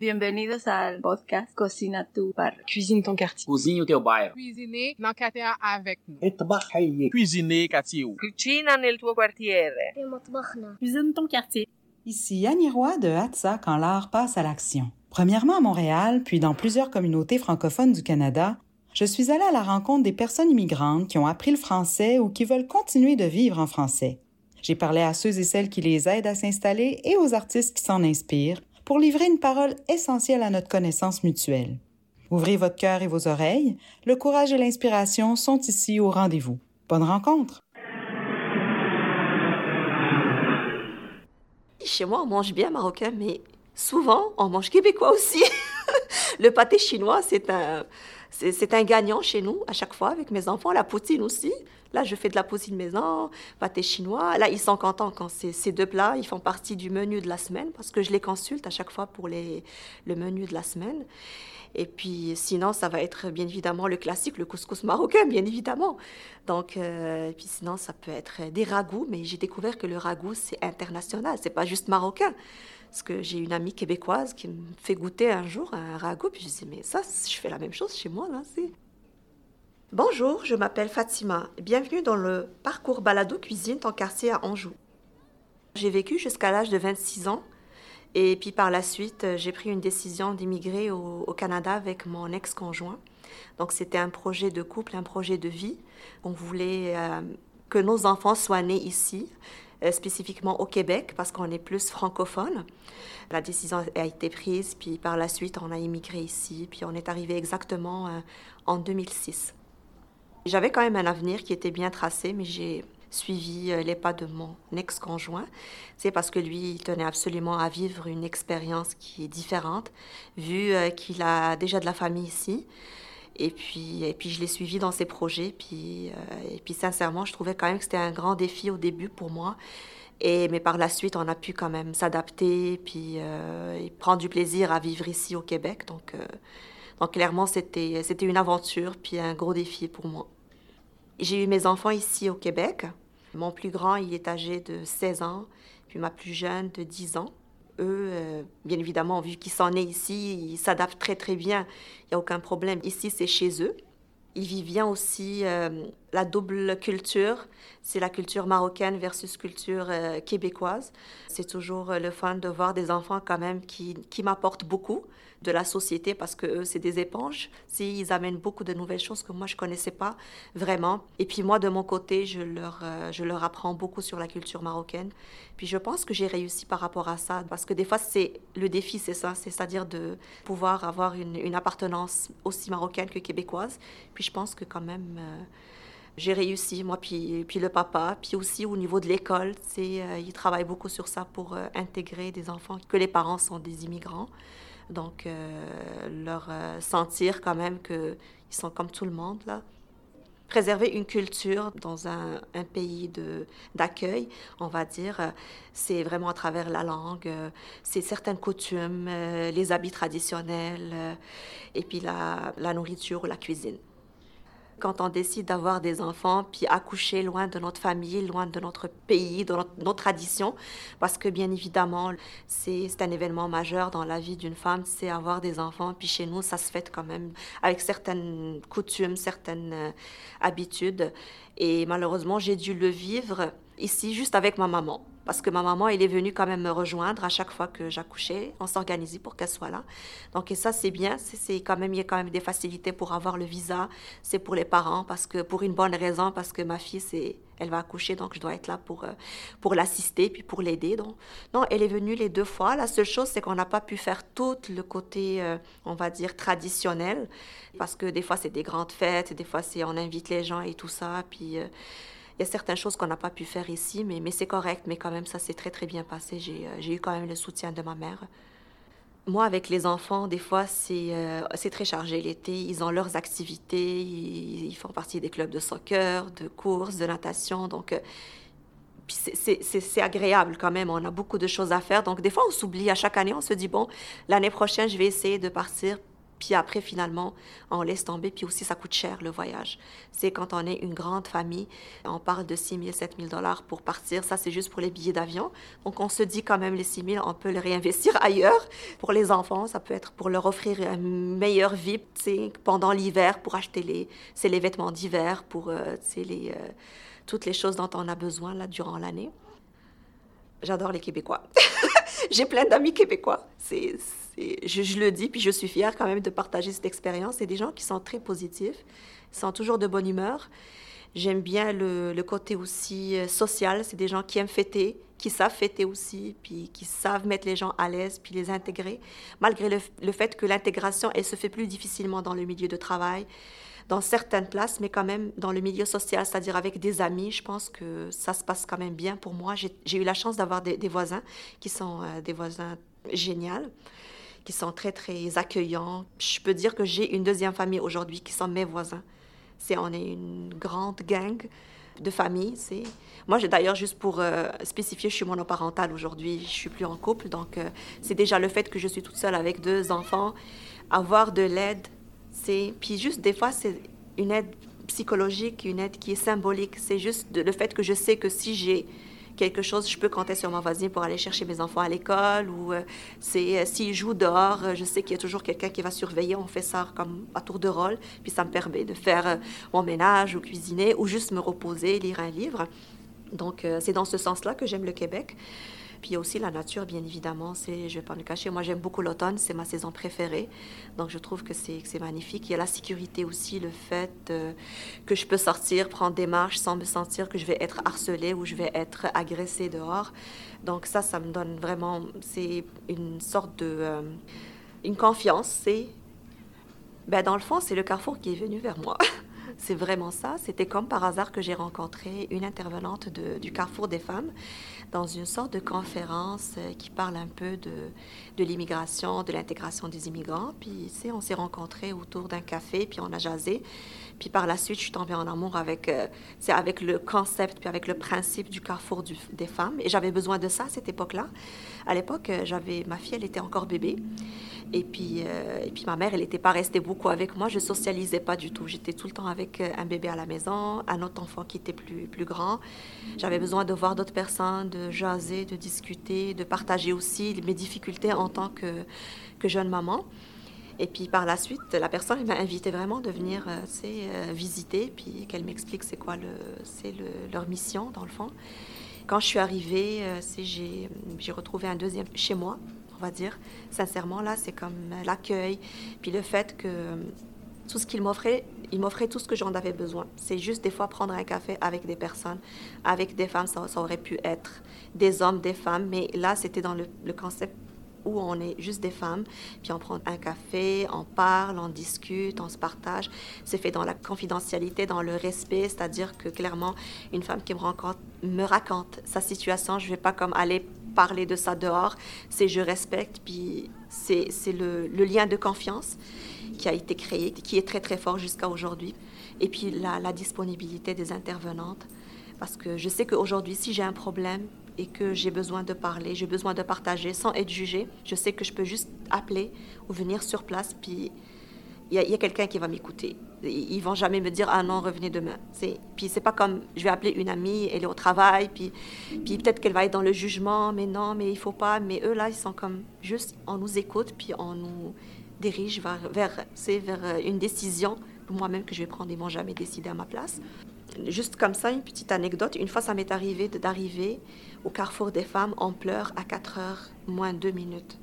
Bienvenidos ao podcast Cocina tu bar. Cuisine ton quartier. Cozinha o teu bairro. Cuisiner quartier avec nous. Trabalhar. Cuisiner quartier. Tuo quartiere. Cuisine ton quartier. Ici Annie Roy de Hatsa quand l'art passe à l'action. Premièrement à Montréal, puis dans plusieurs communautés francophones du Canada, je suis allée à la rencontre des personnes immigrantes qui ont appris le français ou qui veulent continuer de vivre en français. J'ai parlé à ceux et celles qui les aident à s'installer et aux artistes qui s'en inspirent pour livrer une parole essentielle à notre connaissance mutuelle. Ouvrez votre cœur et vos oreilles, le courage et l'inspiration sont ici au rendez-vous. Bonne rencontre! Chez moi, on mange bien marocain, mais souvent, on mange québécois aussi. le pâté chinois, c'est un, c'est, un gagnant chez nous à chaque fois avec mes enfants. La poutine aussi. Là, je fais de la poutine maison, pâté chinois. Là, ils sont contents quand ces deux plats, ils font partie du menu de la semaine parce que je les consulte à chaque fois pour les, le menu de la semaine. Et puis sinon, ça va être bien évidemment le classique, le couscous marocain, bien évidemment. Donc, euh, et puis sinon, ça peut être des ragoûts, mais j'ai découvert que le ragoût, c'est international, c'est pas juste marocain. Parce que j'ai une amie québécoise qui me fait goûter un jour un ragoût, puis je dis, mais ça, je fais la même chose chez moi, là. Bonjour, je m'appelle Fatima. Bienvenue dans le parcours balado cuisine en quartier à Anjou. J'ai vécu jusqu'à l'âge de 26 ans et puis par la suite, j'ai pris une décision d'immigrer au, Canada avec mon ex-conjoint. Donc c'était un projet de couple, un projet de vie. On voulait euh, que nos enfants soient nés ici, spécifiquement au Québec, parce qu'on est plus francophone. La décision a été prise, puis par la suite, on a immigré ici, puis on est arrivé exactement euh, en 2006. J'avais quand même un avenir qui était bien tracé, mais j'ai suivi euh, les pas de mon ex-conjoint. C'est parce que lui, il tenait absolument à vivre une expérience qui est différente, vu euh, qu'il a déjà de la famille ici. Et puis, et puis je l'ai suivi dans ses projets. Puis, euh, et puis sincèrement, je trouvais quand même que c'était un grand défi au début pour moi. Et, mais par la suite, on a pu quand même s'adapter puis euh, et prendre du plaisir à vivre ici au Québec. Donc, euh, donc clairement, c'était, c'était une aventure puis un gros défi pour moi. J'ai eu mes enfants ici au Québec. Mon plus grand, il est âgé de 16 ans, puis ma plus jeune de 10 ans. Eux, euh, bien évidemment, vu qu'ils sont nés ici, ils s'adaptent très très bien. Il n'y a aucun problème. Ici, c'est chez eux. Ils vivent bien aussi euh, la double culture. C'est la culture marocaine versus culture euh, québécoise. C'est toujours euh, le fun de voir des enfants quand même qui, qui m'apportent beaucoup de la société parce que eux, c'est des éponges. Si, ils amènent beaucoup de nouvelles choses que moi, je connaissais pas vraiment. Et puis moi, de mon côté, je leur, euh, je leur apprends beaucoup sur la culture marocaine. Puis je pense que j'ai réussi par rapport à ça parce que des fois, c'est le défi, c'est ça, c'est-à-dire de pouvoir avoir une, appartenance aussi marocaine que québécoise. Puis je pense que quand même... euh, j'ai réussi, moi, puis, puis le papa. Puis aussi au niveau de l'école, sais, euh, il travaille beaucoup sur ça pour euh, intégrer des enfants, que les parents sont des immigrants. Donc, euh, leur euh, sentir quand même qu'ils sont comme tout le monde, là. Préserver une culture dans un, pays d'accueil, on va dire, euh, c'est vraiment à travers la langue, c'est certaines coutumes, les habits traditionnels, et puis la, la nourriture ou la cuisine quand on décide d'avoir des enfants, puis accoucher loin de notre famille, loin de notre pays, de nos traditions, parce que bien évidemment, c'est un événement majeur dans la vie d'une femme, c'est avoir des enfants, puis chez nous, ça se fait quand même avec certaines coutumes, certaines euh, habitudes, et malheureusement, j'ai dû le vivre ici juste avec ma maman. Parce que ma maman, elle est venue quand même me rejoindre à chaque fois que j'accouchais. On s'organisait pour qu'elle soit là. Donc, et ça, c'est bien. C'est quand même, il y a quand même des facilités pour avoir le visa. C'est pour les parents, parce que pour une bonne raison, parce que ma fille, c'est, elle va accoucher, donc je dois être là pour, euh, pour l'assister, puis pour l'aider. Donc, non, elle est venue les deux fois. La seule chose, c'est qu'on n'a pas pu faire tout le côté, euh, on va dire, traditionnel, parce que des fois, c'est des grandes fêtes, des fois, c'est on invite les gens et tout ça, puis... euh, y a certaines choses qu'on n'a pas pu faire ici, mais, c'est correct. Mais quand même, ça s'est très, très bien passé. J'ai euh, j'ai eu quand même le soutien de ma mère. Moi, avec les enfants, des fois, c'est euh, très chargé l'été. Ils ont leurs activités. Ils, font partie des clubs de soccer, de course, de natation. Donc, euh, c'est agréable quand même. On a beaucoup de choses à faire. Donc, des fois, on s'oublie. À chaque année, on se dit, bon, l'année prochaine, je vais essayer de partir Puis après, finalement, on laisse tomber. Puis aussi, ça coûte cher, le voyage. C'est quand on est une grande famille, on parle de 6 000, 7 000 dollars pour partir. Ça, c'est juste pour les billets d'avion. Donc, on se dit quand même, les 6 000, on peut les réinvestir ailleurs. Pour les enfants, ça peut être pour leur offrir une meilleure vie pendant l'hiver, pour acheter les, les vêtements d'hiver, pour euh, les, euh, toutes les choses dont on a besoin là, durant l'année. J'adore les Québécois. J'ai plein d'amis québécois. C'est je, le dis, puis je suis fière quand même de partager cette expérience. C'est des gens qui sont très positifs, sont toujours de bonne humeur. J'aime bien le, côté aussi euh, social. C'est des gens qui aiment fêter, qui savent fêter aussi, puis qui savent mettre les gens à l'aise, puis les intégrer, malgré le, fait que l'intégration, elle se fait plus difficilement dans le milieu de travail, dans certaines places, mais quand même dans le milieu social, c'est-à-dire avec des amis. Je pense que ça se passe quand même bien pour moi. J'ai eu la chance d'avoir des, voisins qui sont euh, des voisins géniaux qui sont très, très accueillants. Je peux dire que j'ai une deuxième famille aujourd'hui qui sont mes voisins. C'est, on est une grande gang de famille. C'est... Moi, j'ai d'ailleurs, juste pour euh, spécifier, je suis monoparentale aujourd'hui, je suis plus en couple, donc euh, c'est déjà le fait que je suis toute seule avec deux enfants, avoir de l'aide, c'est... Puis juste des fois, c'est une aide psychologique, une aide qui est symbolique. C'est juste le fait que je sais que si j'ai quelque chose, je peux compter sur mon voisin pour aller chercher mes enfants à l'école ou euh, c'est euh, s'ils jouent dehors, euh, je sais qu'il y a toujours quelqu'un qui va surveiller. On fait ça comme à tour de rôle, puis ça me permet de faire mon ménage ou cuisiner ou juste me reposer, lire un livre. Donc c'est dans ce sens-là que j'aime le Québec. Puis il y a aussi la nature, bien évidemment. Je ne vais pas me cacher, moi j'aime beaucoup l'automne, c'est ma saison préférée. Donc je trouve que c'est, c'est magnifique. Il y a la sécurité aussi, le fait euh, que je peux sortir, prendre des marches sans me sentir que je vais être harcelée ou je vais être agressée dehors. Donc ça, ça me donne vraiment, c'est une sorte de... Euh, une confiance, c'est... Ben, dans le fond, c'est le carrefour qui est venu vers moi. C'est vraiment ça. C'était comme par hasard que j'ai rencontré une intervenante du Carrefour des femmes dans une sorte de conférence euh, qui parle un peu de, de l'immigration, de l'intégration des immigrants. Puis, tu on s'est rencontrés autour d'un café, puis on a jasé. Puis par la suite, je suis tombée en amour avec, euh, avec le concept, puis avec le principe du carrefour des femmes. Et j'avais besoin de ça à cette époque-là. À l'époque, euh, j'avais ma fille, elle était encore bébé. Et puis, euh, et puis ma mère, elle n'était pas restée beaucoup avec moi. Je socialisais pas du tout. J'étais tout le temps avec un bébé à la maison, un autre enfant qui était plus, plus grand. J'avais besoin de voir d'autres personnes, de jaser, de discuter, de partager aussi mes difficultés en tant que jeune maman. Et puis par la suite, la personne m'a invité vraiment de venir euh, euh, visiter, puis qu'elle m'explique c'est quoi le, c'est leur mission dans le fond. Quand je suis arrivée, euh, j'ai, retrouvé un deuxième chez moi, on va dire. Sincèrement, là, c'est comme l'accueil, puis le fait que tout ce qu'il m'offrait, il m'offrait tout ce que j'en avais besoin. C'est juste des fois prendre un café avec des personnes, avec des femmes, ça, aurait pu être des hommes, des femmes, mais là, c'était dans le, le concept où on est juste des femmes, puis on prend un café, on parle, on discute, on se partage. C'est fait dans la confidentialité, dans le respect, c'est-à-dire que clairement, une femme qui me rencontre me raconte sa situation, je ne vais pas comme aller parler de ça dehors, c'est je respecte, puis c'est le, le, lien de confiance qui a été créé, qui est très très fort jusqu'à aujourd'hui. Et puis la, la disponibilité des intervenantes, parce que je sais qu'aujourd'hui, si j'ai un problème, et que j'ai besoin de parler, j'ai besoin de partager sans être jugée, je sais que je peux juste appeler ou venir sur place, puis il y a, quelqu'un qui va m'écouter. Ils vont jamais me dire ah non revenez demain. C'est puis c'est pas comme je vais appeler une amie, elle est au travail, puis puis peut-être qu'elle va être dans le jugement, mais non mais il faut pas. Mais eux là ils sont comme juste on nous écoute puis on nous dirige vers c'est vers une décision moi-même que je vais prendre. Ils vont jamais décider à ma place. Juste comme ça une petite anecdote. Une fois ça m'est arrivé d'arriver au carrefour des femmes en pleurs à 4 heures moins 2 minutes.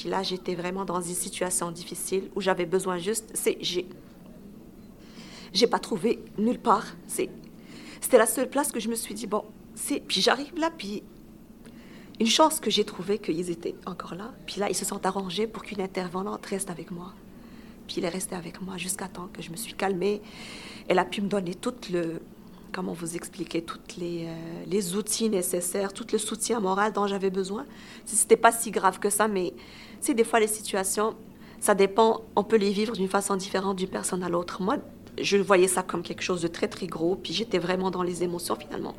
Puis là, j'étais vraiment dans une situation difficile où j'avais besoin juste. C'est. J'ai. J'ai pas trouvé nulle part. C'est. C'était la seule place que je me suis dit, bon, c'est. Puis j'arrive là, puis. Une chance que j'ai trouvé qu'ils étaient encore là. Puis là, ils se sont arrangés pour qu'une intervenante reste avec moi. Puis il est resté avec moi jusqu'à temps que je me suis calmée. Elle a pu me donner tout le, comment vous expliquer, tous les, euh, les, outils nécessaires, tout le soutien moral dont j'avais besoin. C'était pas si grave que ça, mais c'est des fois les situations, ça dépend, on peut les vivre d'une façon différente d'une personne à l'autre. Moi, je voyais ça comme quelque chose de très très gros, puis j'étais vraiment dans les émotions finalement.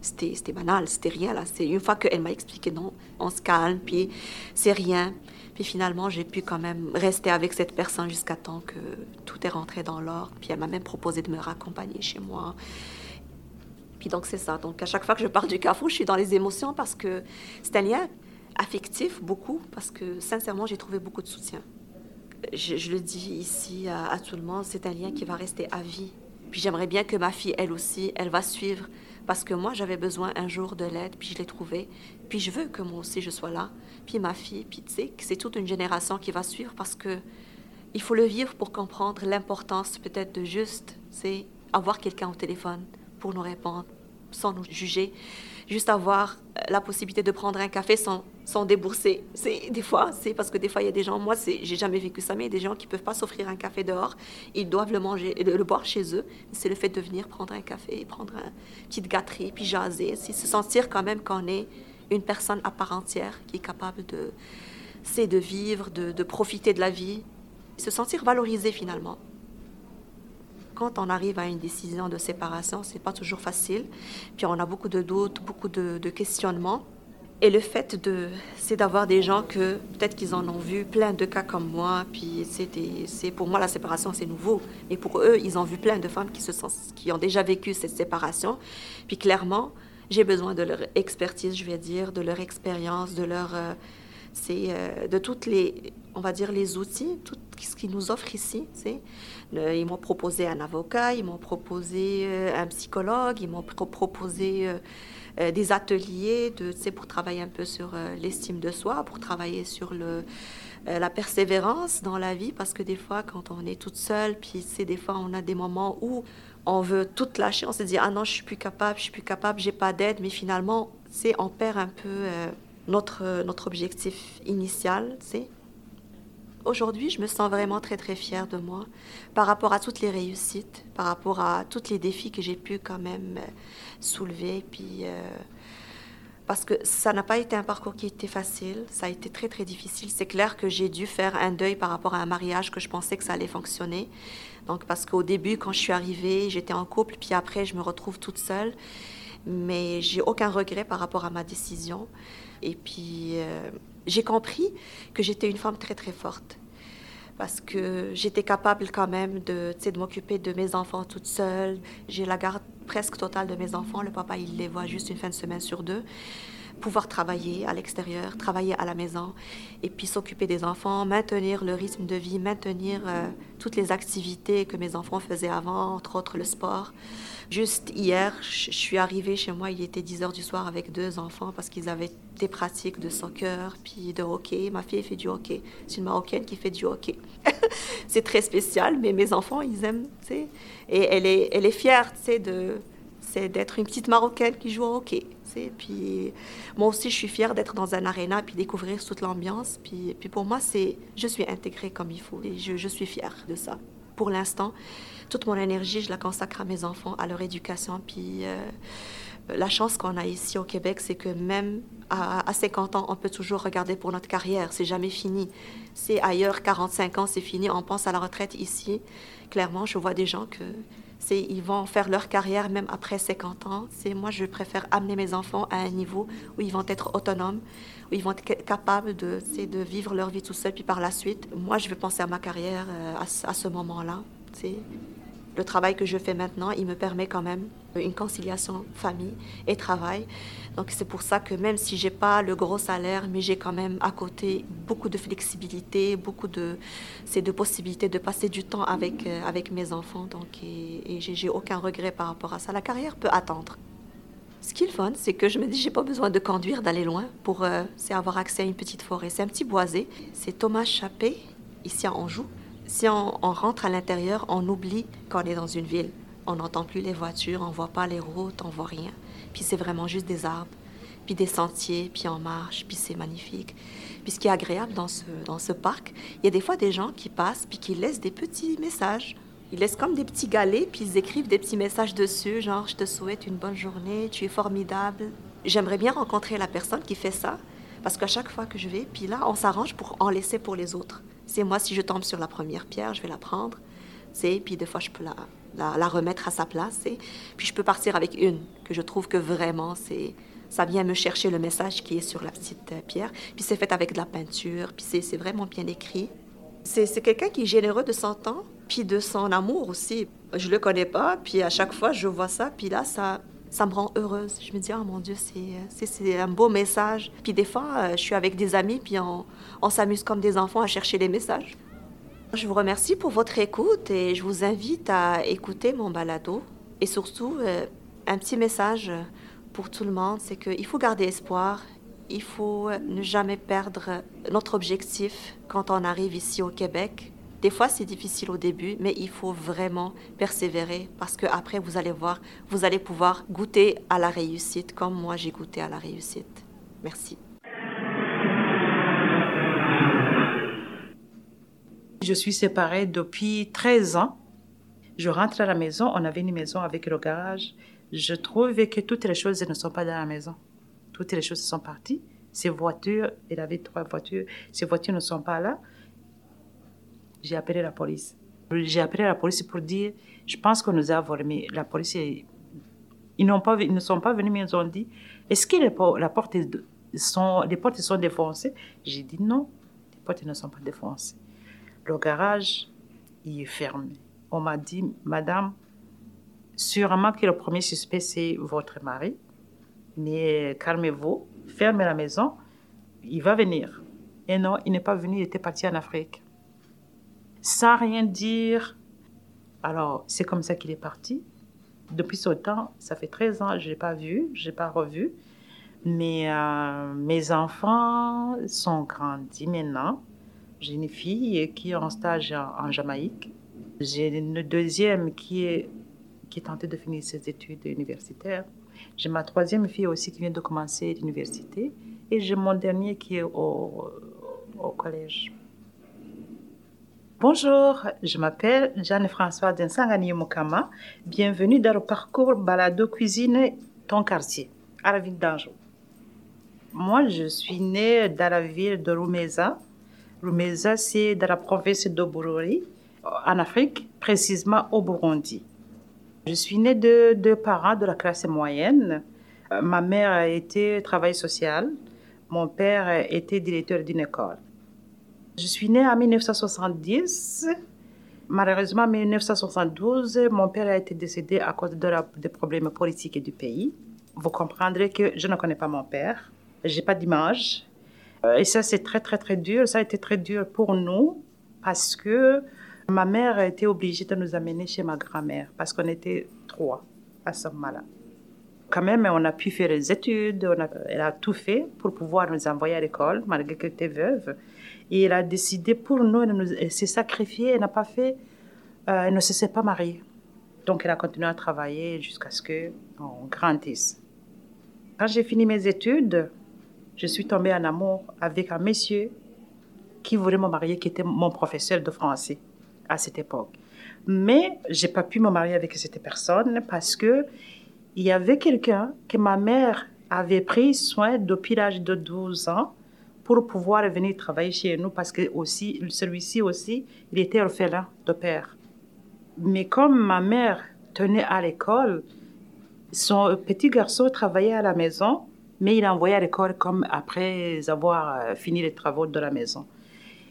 c'était, c'était banal, c'était rien là. C'est une fois qu'elle m'a expliqué non, on se calme, puis c'est rien. Puis finalement, j'ai pu quand même rester avec cette personne jusqu'à temps que tout est rentré dans l'ordre. Puis elle m'a même proposé de me raccompagner chez moi. Puis donc c'est ça. Donc à chaque fois que je pars du Carrefour, je suis dans les émotions parce que c'est un lien affectif beaucoup, parce que sincèrement, j'ai trouvé beaucoup de soutien. Je, le dis ici à, à tout le monde, c'est un lien qui va rester à vie. Puis j'aimerais bien que ma fille, elle aussi, elle va suivre parce que moi, j'avais besoin un jour de l'aide, puis je l'ai trouvé. Puis je veux que moi aussi, je sois là. Puis ma fille, puis tu sais, c'est toute une génération qui va suivre parce que il faut le vivre pour comprendre l'importance peut-être de juste, c'est avoir quelqu'un au téléphone pour nous répondre, sans nous juger juste avoir euh, la possibilité de prendre un café sans, sans débourser. C'est des fois, c'est parce que des fois il y a des gens, moi c'est, j'ai jamais vécu ça, mais il y a des gens qui peuvent pas s'offrir un café dehors, ils doivent le manger, le, le boire chez eux. C'est le fait de venir prendre un café, prendre une petite gâterie, puis jaser, c'est se sentir quand même qu'on est une personne à part entière qui est capable de, c'est de vivre, de, de profiter de la vie, se sentir valorisé finalement quand on arrive à une décision de séparation, c'est pas toujours facile. Puis on a beaucoup de doutes, beaucoup de, de questionnements. Et le fait de, c'est d'avoir des gens que peut-être qu'ils en ont vu plein de cas comme moi. Puis c'est pour moi la séparation c'est nouveau, mais pour eux ils ont vu plein de femmes qui se qui ont déjà vécu cette séparation. Puis clairement, j'ai besoin de leur expertise, je vais dire, de leur expérience, de leur euh, euh, de toutes les, on va dire, les outils, tout ce qu'ils nous offrent ici. Ils m'ont proposé un avocat, ils m'ont proposé euh, un psychologue, ils m'ont pro proposé des ateliers de, pour travailler un peu sur l'estime de soi, pour travailler sur le, la persévérance dans la vie, parce que des fois, quand on est toute seule, puis c'est des fois, on a des moments où on veut tout lâcher, on se dit, ah non, je suis plus capable, je suis plus capable, j'ai pas d'aide, mais finalement, c'est on perd un peu notre, notre objectif initial, sais. Aujourd'hui, je me sens vraiment très très fière de moi par rapport à toutes les réussites, par rapport à tous les défis que j'ai pu quand même soulever. Puis, euh, parce que ça n'a pas été un parcours qui était facile, ça a été très très difficile. C'est clair que j'ai dû faire un deuil par rapport à un mariage que je pensais que ça allait fonctionner. Donc parce qu'au début, quand je suis arrivée, j'étais en couple, puis après, je me retrouve toute seule. Mais j'ai aucun regret par rapport à ma décision. Et puis, euh, j'ai compris que j'étais une femme très, très forte. Parce que j'étais capable quand même de, de m'occuper de mes enfants toute seule. J'ai la garde presque totale de mes enfants. Le papa, il les voit juste une fin de semaine sur deux. Pouvoir travailler à l'extérieur, travailler à la maison, et puis s'occuper des enfants, maintenir le rythme de vie, maintenir euh, toutes les activités que mes enfants faisaient avant, entre autres le sport. Juste hier, je suis arrivée chez moi, il était 10 heures du soir avec deux enfants parce qu'ils avaient des pratiques de soccer puis de hockey. Ma fille fait du hockey. C'est une Marocaine qui fait du hockey. c'est très spécial, mais mes enfants, ils aiment, tu sais. Et elle est, elle est fière, tu sais, de, c'est d'être une petite Marocaine qui joue au hockey. Puis moi aussi, je suis fière d'être dans un aréna puis découvrir toute l'ambiance. Puis, pour moi, c'est, je suis intégrée comme il faut et je, suis fière de ça. Pour l'instant, toute mon énergie, je la consacre à mes enfants, à leur éducation. Puis euh, la chance qu'on a ici au Québec, c'est que même à, à, 50 ans, on peut toujours regarder pour notre carrière. C'est jamais fini. C'est ailleurs, 45 ans, c'est fini. On pense à la retraite ici. Clairement, je vois des gens que ils vont faire leur carrière même après 50 ans. C'est moi, je préfère amener mes enfants à un niveau où ils vont être autonomes, où ils vont être capables de, de vivre leur vie tout seuls. Puis par la suite, moi, je vais penser à ma carrière euh, à, à ce moment-là. Le travail que je fais maintenant, il me permet quand même une conciliation famille et travail. Donc c'est pour ça que même si j'ai pas le gros salaire, mais j'ai quand même à côté beaucoup de flexibilité, beaucoup de c'est de possibilités de passer du temps avec euh, avec mes enfants. Donc et, et j'ai aucun regret par rapport à ça. La carrière peut attendre. Ce qui est fun, c'est que je me dis j'ai pas besoin de conduire, d'aller loin pour euh, c'est avoir accès à une petite forêt. C'est un petit boisé. C'est Thomas Chappé ici à Anjou si on, on rentre à l'intérieur, on oublie qu'on est dans une ville. On n'entend plus les voitures, on voit pas les routes, on voit rien. Puis c'est vraiment juste des arbres, puis des sentiers, puis on marche, puis c'est magnifique. Puis ce qui est agréable dans ce, dans ce parc, il y a des fois des gens qui passent, puis qui laissent des petits messages. Ils laissent comme des petits galets, puis ils écrivent des petits messages dessus, genre je te souhaite une bonne journée, tu es formidable. J'aimerais bien rencontrer la personne qui fait ça, parce qu'à chaque fois que je vais, puis là, on s'arrange pour en laisser pour les autres. C'est moi, si je tombe sur la première pierre, je vais la prendre. C'est, puis des fois, je peux la, la, remettre à sa place. Et puis je peux partir avec une que je trouve que vraiment, c'est ça vient me chercher le message qui est sur la petite pierre. Puis c'est fait avec de la peinture, puis c'est vraiment bien écrit. C'est quelqu'un qui est généreux de son temps, puis de son amour aussi. Je le connais pas, puis à chaque fois je vois ça, puis là ça ça me rend heureuse. Je me dis, oh mon Dieu, c'est un beau message. Puis des fois, euh, je suis avec des amis, puis on, on s'amuse comme des enfants à chercher les messages. Je vous remercie pour votre écoute et je vous invite à écouter mon balado. Et surtout, euh, un petit message pour tout le monde, c'est qu'il faut garder espoir. Il faut ne jamais perdre notre objectif quand on arrive ici au Québec. Des fois, c'est difficile au début, mais il faut vraiment persévérer parce que après, vous allez voir, vous allez pouvoir goûter à la réussite comme moi j'ai goûté à la réussite. Merci. Je suis séparée depuis 13 ans. Je rentre à la maison, on avait une maison avec le garage. Je trouve que toutes les choses ne sont pas dans la maison. Toutes les choses sont parties. Ces voitures, il avait trois voitures, ces voitures ne sont pas là. J'ai appelé la police. J'ai appelé la police pour dire, je pense qu'on nous a volé, mais la police, ils, ne sont pas venus, mais ils ont dit, est-ce que la porte sont, les portes sont défoncées? J'ai dit non, les portes ne sont pas défoncées. Le garage, il est fermé. On m'a dit, Madame, sûrement que le premier suspect, c'est votre mari, mais calmez-vous, fermez la maison, il va venir. Et non, il n'est pas venu, il était parti en Afrique. Sans rien dire. Alors, c'est comme ça qu'il est parti. Depuis ce temps, ça fait 13 ans, je ne l'ai pas vu, je ne l'ai pas revu. Mais euh, mes enfants sont grandis maintenant. J'ai une fille qui est en stage en, Jamaïque. J'ai une deuxième qui est, qui est tentée de finir ses études universitaires. J'ai ma troisième fille aussi qui vient de commencer l'université. Et j'ai mon dernier qui est au, au collège. Bonjour, je m'appelle Jeanne-François Densangani Mokama. Bienvenue dans le parcours Balado Cuisine Ton Quartier, à la ville d'Anjou. Moi, je suis née dans la ville de Rumeza, Rumeza, c'est dans la province d'Obururi, en Afrique, précisément au Burundi. Je suis née de deux parents de la classe moyenne. Euh, ma mère a été travailleuse sociale. Mon père était directeur d'une école. Je suis née en 1970. Malheureusement, en 1972, mon père a été décédé à cause de des problèmes politiques du pays. Vous comprendrez que je ne connais pas mon père. J'ai pas d'image. Euh, et ça, c'est très, très, très dur. Ça a été très dur pour nous parce que ma mère a été obligée de nous amener chez ma grand-mère parce qu'on était trois à ce moment-là. Quand même, on a pu faire les études, elle a tout fait pour pouvoir nous envoyer à l'école, malgré qu'elle était veuve. Et elle a décidé pour nous, elle, s'est sacrifiée, elle n'a pas fait, euh, elle ne se s'est pas mariée. Donc, elle a continué à travailler jusqu'à ce qu'on grandisse. Quand j'ai fini mes études, je suis tombée en amour avec un monsieur qui voulait me marier, qui était mon professeur de français à cette époque. Mais j'ai pas pu me marier avec cette personne parce que il y avait quelqu'un que ma mère avait pris soin depuis l'âge de 12 ans pour pouvoir venir travailler chez nous parce que aussi celui-ci aussi il était orphelin de père. Mais comme ma mère tenait à l'école, son petit garçon travaillait à la maison mais il a envoyé à l'école comme après avoir euh, fini les travaux de la maison.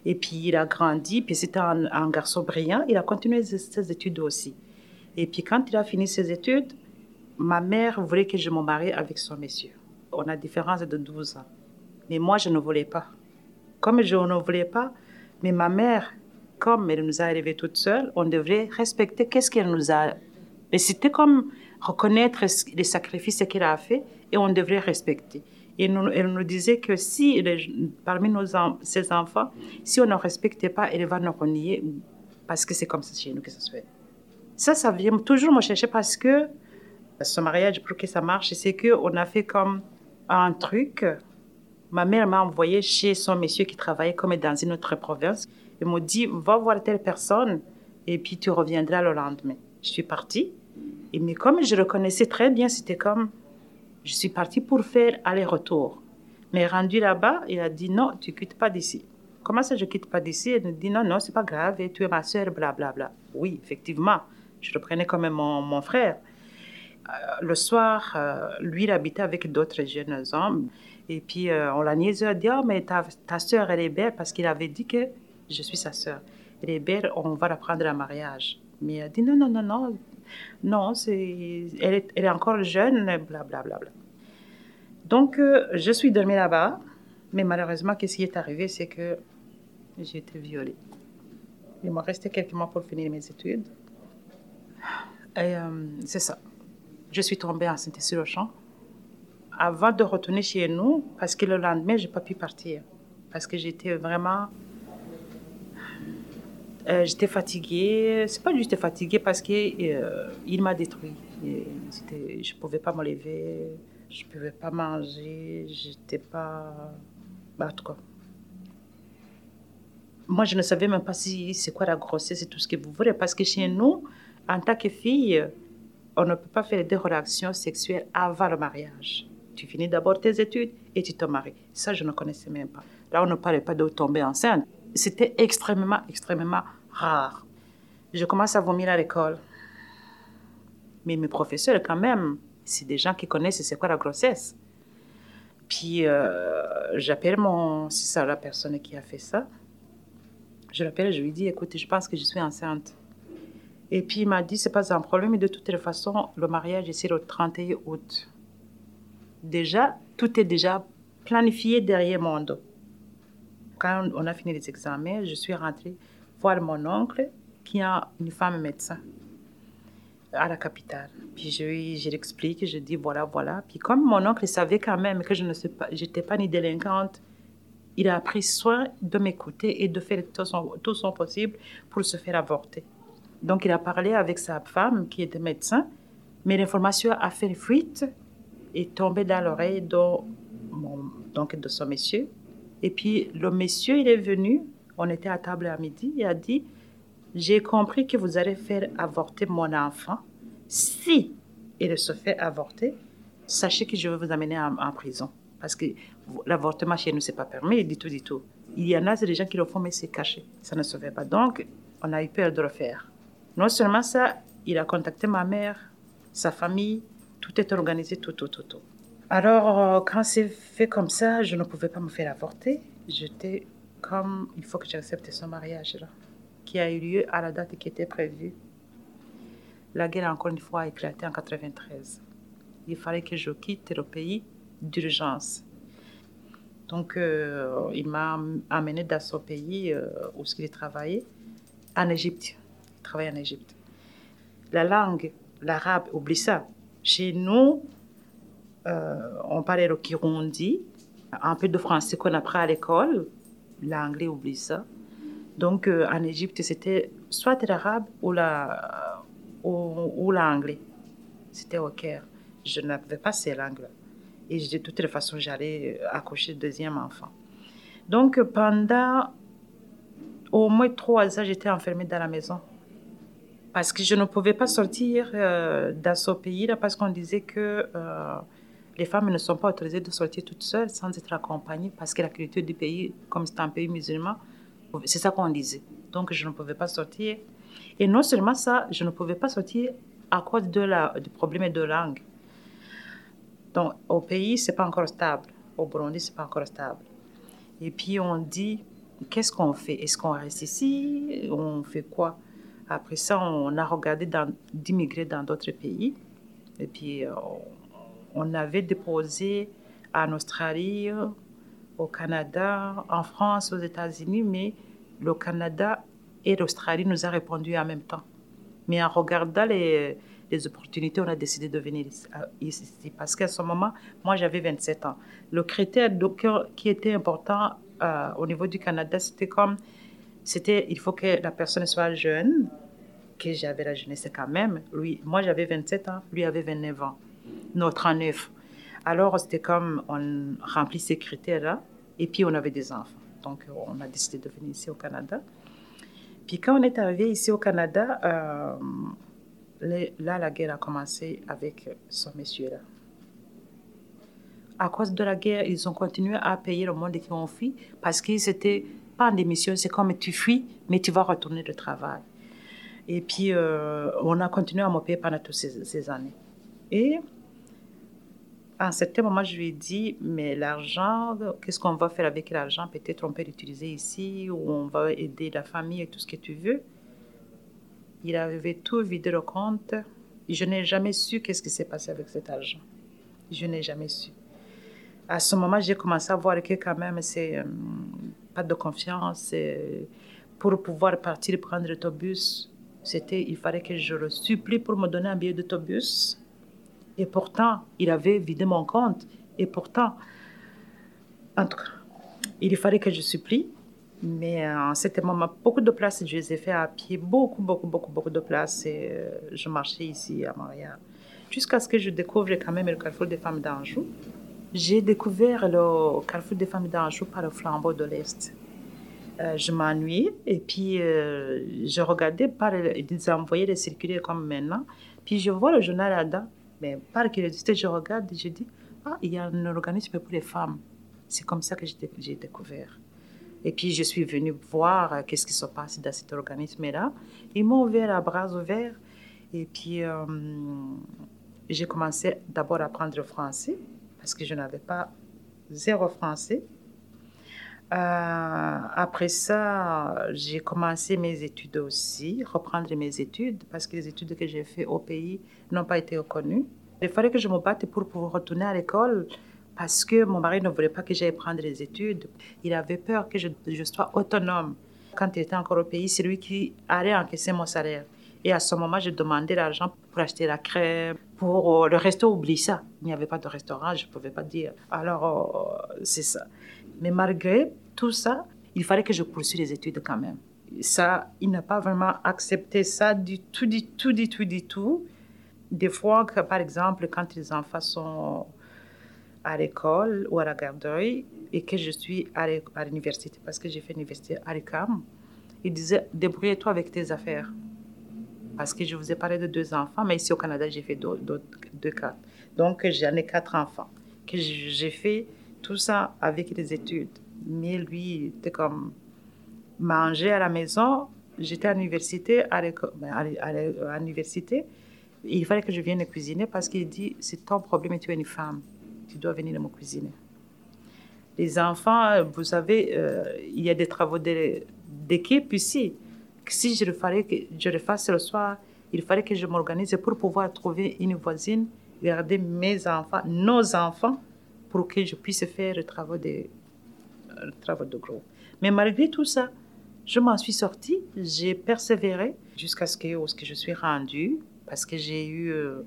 Et puis il a grandi, puis c'était un, garçon brillant, il a continué ses, études aussi. Et puis quand il a fini ses études, ma mère voulait que je me marie avec son monsieur. On a différence de 12 ans. Mais moi, je ne voulais pas. Comme je ne voulais pas, mais ma mère, comme elle nous a élevés toute seule, on devrait respecter qu'est-ce qu'elle nous a. Mais c'était comme reconnaître les sacrifices qu'elle a fait et on devrait respecter. Et nous, elle nous disait que si parmi nos, ses enfants, si on ne respectait pas, elle va nous renier parce que c'est comme ça chez nous que ça se fait. Ça, ça vient toujours me chercher parce que ce mariage, pour que ça marche, c'est qu'on a fait comme un truc. Ma mère m'a envoyé chez son monsieur qui travaillait comme dans une autre province. Il m'a dit, va voir telle personne et puis tu reviendras le lendemain. Je suis partie. Et mais comme je le connaissais très bien, c'était comme, je suis partie pour faire aller-retour. Mais rendu là-bas, il a dit non, tu quittes pas d'ici. Comment ça, je quitte pas d'ici? Il a dit non, non, c'est pas grave, tu es ma soeur, blablabla. Oui, effectivement, Je le prenais comme mon, frère. Euh, le soir, euh, lui, il habitait avec d'autres jeunes hommes. Et puis, euh, on l'a niaisé à dire, oh, mais ta, ta soeur, elle est belle, parce qu'il avait dit que je suis sa soeur. Elle est belle, on va la prendre en mariage. Mais elle a dit, non, non, non, non, non, c'est, elle, est, elle est encore jeune, blablabla. Bla, bla. Donc, euh, je suis dormie là-bas, mais malheureusement, qu'est-ce qui est arrivé, c'est que j'ai été violée. Il m'a resté quelques mois pour finir mes études. Et euh, c'est ça. Je suis tombée enceinte sur le champ. Avant de retourner chez nous, parce que le lendemain, je n'ai pas pu partir. Parce que j'étais vraiment. Euh, j'étais fatiguée. C'est pas juste fatiguée parce qu'il euh, il m'a détruit. Et je pouvais pas me lever, je pouvais pas manger, j'étais pas. Tout cas. Moi, je ne savais même pas si c'est quoi la grossesse et tout ce que vous voulez. Parce que chez nous, en tant que fille, on ne peut pas faire des relations sexuelles avant le mariage. Tu finis d'abord tes études et tu te maries. Ça, je ne connaissais même pas. Là, on ne parlait pas de tomber enceinte. C'était extrêmement, extrêmement rare. Je commence à vomir à l'école. Mais mes professeurs, quand même, c'est des gens qui connaissent c'est quoi la grossesse? Puis, euh, j'appelle mon... C'est ça, la personne qui a fait ça. Je l'appelle, je lui dis, écoute, je pense que je suis enceinte. Et puis il m'a dit, c'est pas un problème, mais de toutes les façons, le mariage est le 31 août. Déjà, tout est déjà planifié derrière mon dos. Quand on a fini les examens, je suis rentrée voir mon oncle, qui a une femme médecin à la capitale. Puis je, je l'explique, je dis voilà, voilà. Puis comme mon oncle savait quand même que je ne suis pas, pas ni délinquante, il a pris soin de m'écouter et de faire tout son, tout son possible pour se faire avorter. Donc, il a parlé avec sa femme qui était médecin, mais l'information a fait fuite et tombée dans l'oreille de, donc de son monsieur. Et puis, le monsieur, il est venu, on était à table à midi, il a dit J'ai compris que vous allez faire avorter mon enfant. Si il se fait avorter, sachez que je vais vous amener en, prison. Parce que l'avortement chez nous, c'est pas permis du tout, du tout. Il y en a, c'est des gens qui le font, mais c'est caché. Ça ne se fait pas. Donc, on a eu peur de le faire. Non seulement ça, il a contacté ma mère, sa famille, tout est organisé, tout, tout, tout, tout. Alors, euh, quand c'est fait comme ça, je ne pouvais pas me faire avorter. J'étais comme, il faut que j'accepte son mariage, là, qui a eu lieu à la date qui était prévue. La guerre, encore une fois, a éclaté en 93. Il fallait que je quitte le pays d'urgence. Donc, euh, il m'a amené dans son pays euh, où il travaillait, en Égypte travaille en Égypte. La langue, l'arabe, oublie ça. Chez nous, on parlait le kirundi, un peu de français qu'on apprend à l'école. L'anglais, oublie ça. Donc, euh, en Égypte, c'était soit l'arabe ou la ou, l'anglais. C'était au Caire. Je n'avais pas ces langues-là. Et de toutes les façons, j'allais euh, accoucher deuxième enfant. Donc, pendant au moins trois ans, j'étais enfermée dans la maison parce que je ne pouvais pas sortir euh, dans ce pays-là parce qu'on disait que euh, les femmes ne sont pas autorisées de sortir toutes seules sans être accompagnées parce que la culture du pays, comme c'est un pays musulman, c'est ça qu'on disait. Donc je ne pouvais pas sortir. Et non seulement ça, je ne pouvais pas sortir à cause de la, du problème de langue. Donc au pays, c'est pas encore stable. Au Burundi, c'est pas encore stable. Et puis on dit, qu'est-ce qu'on fait? Est-ce qu'on reste ici? On fait quoi? Après ça, on a regardé d'immigrer dans d'autres pays. Et puis, euh, on avait déposé en Australie, au Canada, en France, aux États-Unis, mais le Canada et l'Australie nous ont répondu en même temps. Mais en regardant les, opportunités, on a décidé de venir ici. Parce qu'à ce moment, moi, j'avais 27 ans. Le critère qui était important euh, au niveau du Canada, c'était comme, c'était, il faut que la personne soit jeune, que j'avais la jeunesse quand même. Lui, moi, j'avais 27 ans, lui avait 29 ans. Non, 39. Alors, c'était comme on remplit ces critères-là, et puis on avait des enfants. Donc, on a décidé de venir ici au Canada. Puis quand on est arrivé ici au Canada, euh, là, la guerre a commencé avec ce monsieur-là. À cause de la guerre, ils ont continué à payer le monde qui ont fui parce que c'était pas en démission, c'est comme tu fuis, mais tu vas retourner au travail. Et puis, euh, on a continué à me payer pendant toutes ces années. Et à un certain moment, je lui ai dit, mais l'argent, qu'est-ce qu'on va faire avec l'argent? Peut-être on peut l'utiliser ici, ou on va aider la famille et tout ce que tu veux. Il avait tout vidé le compte. Je n'ai jamais su qu'est-ce qui s'est passé avec cet argent. Je n'ai jamais su. À ce moment, j'ai commencé à voir que quand même, c'est euh, pas de confiance. pour pouvoir partir prendre l'autobus, c'était, il fallait que je le supplie pour me donner un billet d'autobus. Et pourtant, il avait vidé mon compte. Et pourtant, en tout cas, il fallait que je supplie. Mais euh, en ce moment, beaucoup de places, je les ai fait à pied. Beaucoup, beaucoup, beaucoup, beaucoup de places. Et euh, je marchais ici à Montréal. Jusqu'à ce que je découvre quand même le Carrefour des femmes d'Anjou. J'ai découvert le Carrefour des femmes d'Anjou par le flambeau de l'Est. Euh, je m'ennuie et puis je regardais par ils envoyaient les circulaires comme maintenant. Puis je vois le journal là-dedans. Mais par curiosité, je regarde et je dis Ah, il y a un organisme pour les femmes. C'est comme ça que j'ai dé- j'ai découvert. Et puis je suis venue voir euh, qu'est-ce qui se passe dans cet organisme-là. Ils m'ont ouvert à bras ouverts. Et puis euh, j'ai commencé d'abord à apprendre le français parce que je n'avais pas zéro français. Euh, après ça, j'ai commencé mes études aussi, reprendre mes études, parce que les études que j'ai faites au pays n'ont pas été reconnues. Il fallait que je me batte pour pouvoir retourner à l'école, parce que mon mari ne voulait pas que j'aille prendre les études. Il avait peur que je, sois autonome. Quand il était encore au pays, c'est lui qui allait encaisser mon salaire. Et à ce moment, je demandais l'argent pour acheter la crème, pour euh, le resto, oublie ça. Il n'y avait pas de restaurant, je ne pouvais pas dire. Alors, euh, c'est ça. Mais malgré tout ça, il fallait que je poursuive les études quand même. Ça, il n'a pas vraiment accepté ça du tout, du tout, du tout, du tout. Des fois, que, par exemple, quand les enfants sont à l'école ou à la garderie et que je suis à l'université, parce que j'ai fait l'université à l'UQAM, il disait débrouille-toi avec tes affaires. Parce que je vous ai parlé de deux enfants, mais ici au Canada, j'ai fait deux cas. Donc, j'en ai quatre enfants. Que j'ai fait tout ça avec les études. Mais lui, était comme manger à la maison. J'étais à l'université, à ben, l'université. Il fallait que je vienne cuisiner parce qu'il dit c'est ton problème et tu es une femme. Tu dois venir me cuisiner. Les enfants, vous savez, euh, il y a des travaux d'équipe ici. Si je le, fallait que je le fasse le soir, il fallait que je m'organise pour pouvoir trouver une voisine, garder mes enfants, nos enfants, pour que je puisse faire le travail de, euh, travail de groupe. Mais malgré tout ça, je m'en suis sortie, j'ai persévéré jusqu'à ce que, je suis rendue, parce que j'ai eu, euh,